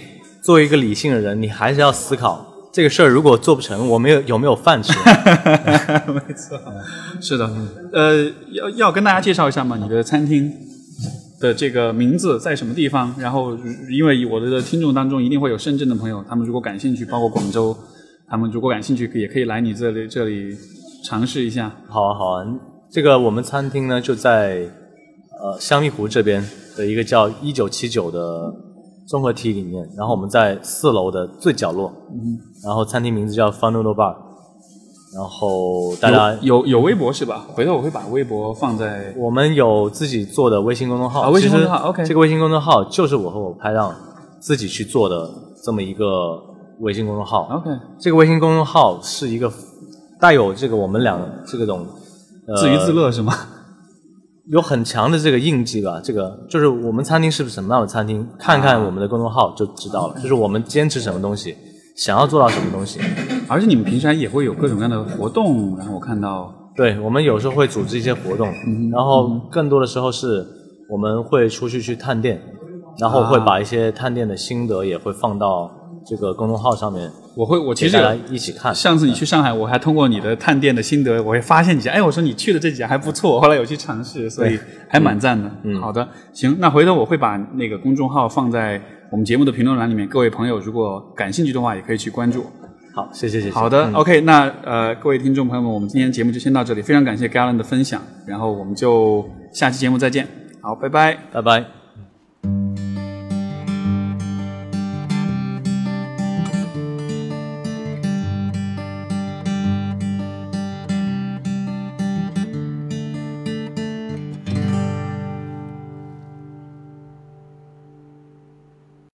作为一个理性的人，你还是要思考这个事儿。如果做不成，我们有有没有饭吃？[LAUGHS] 没错，[LAUGHS] 是的。呃，要要跟大家介绍一下嘛？你的餐厅的这个名字在什么地方？然后，因为我的听众当中一定会有深圳的朋友，他们如果感兴趣，包括广州，他们如果感兴趣，也可以来你这里这里尝试一下。好啊，好啊。这个我们餐厅呢，就在呃香蜜湖这边的一个叫一九七九的。综合体里面，然后我们在四楼的最角落，嗯，然后餐厅名字叫 Fun Noodle Bar，然后大家有有微博是吧？回头我会把微博放在我们有自己做的微信公众号，微信公众号 OK，这个微信公众号就是我和我拍档自己去做的这么一个微信公众号 OK，这个微信公众号是一个带有这个我们两这个种自娱自乐是吗？有很强的这个印记吧，这个就是我们餐厅是不是什么样的餐厅，看看我们的公众号就知道了。就是我们坚持什么东西，想要做到什么东西。而且你们平常也会有各种各样的活动，然后我看到，对我们有时候会组织一些活动，然后更多的时候是我们会出去去探店，然后会把一些探店的心得也会放到。这个公众号上面，我会我其实一起看。上次你去上海，我还通过你的探店的心得，我会发现几家，哎，我说你去的这几家还不错，后来有去尝试，所以还蛮赞的。嗯，好的，行，那回头我会把那个公众号放在我们节目的评论栏里面，各位朋友如果感兴趣的话，也可以去关注。好，谢谢谢谢。好的，OK，那呃，各位听众朋友们，我们今天节目就先到这里，非常感谢 Galen 的分享，然后我们就下期节目再见。好，拜拜，拜拜。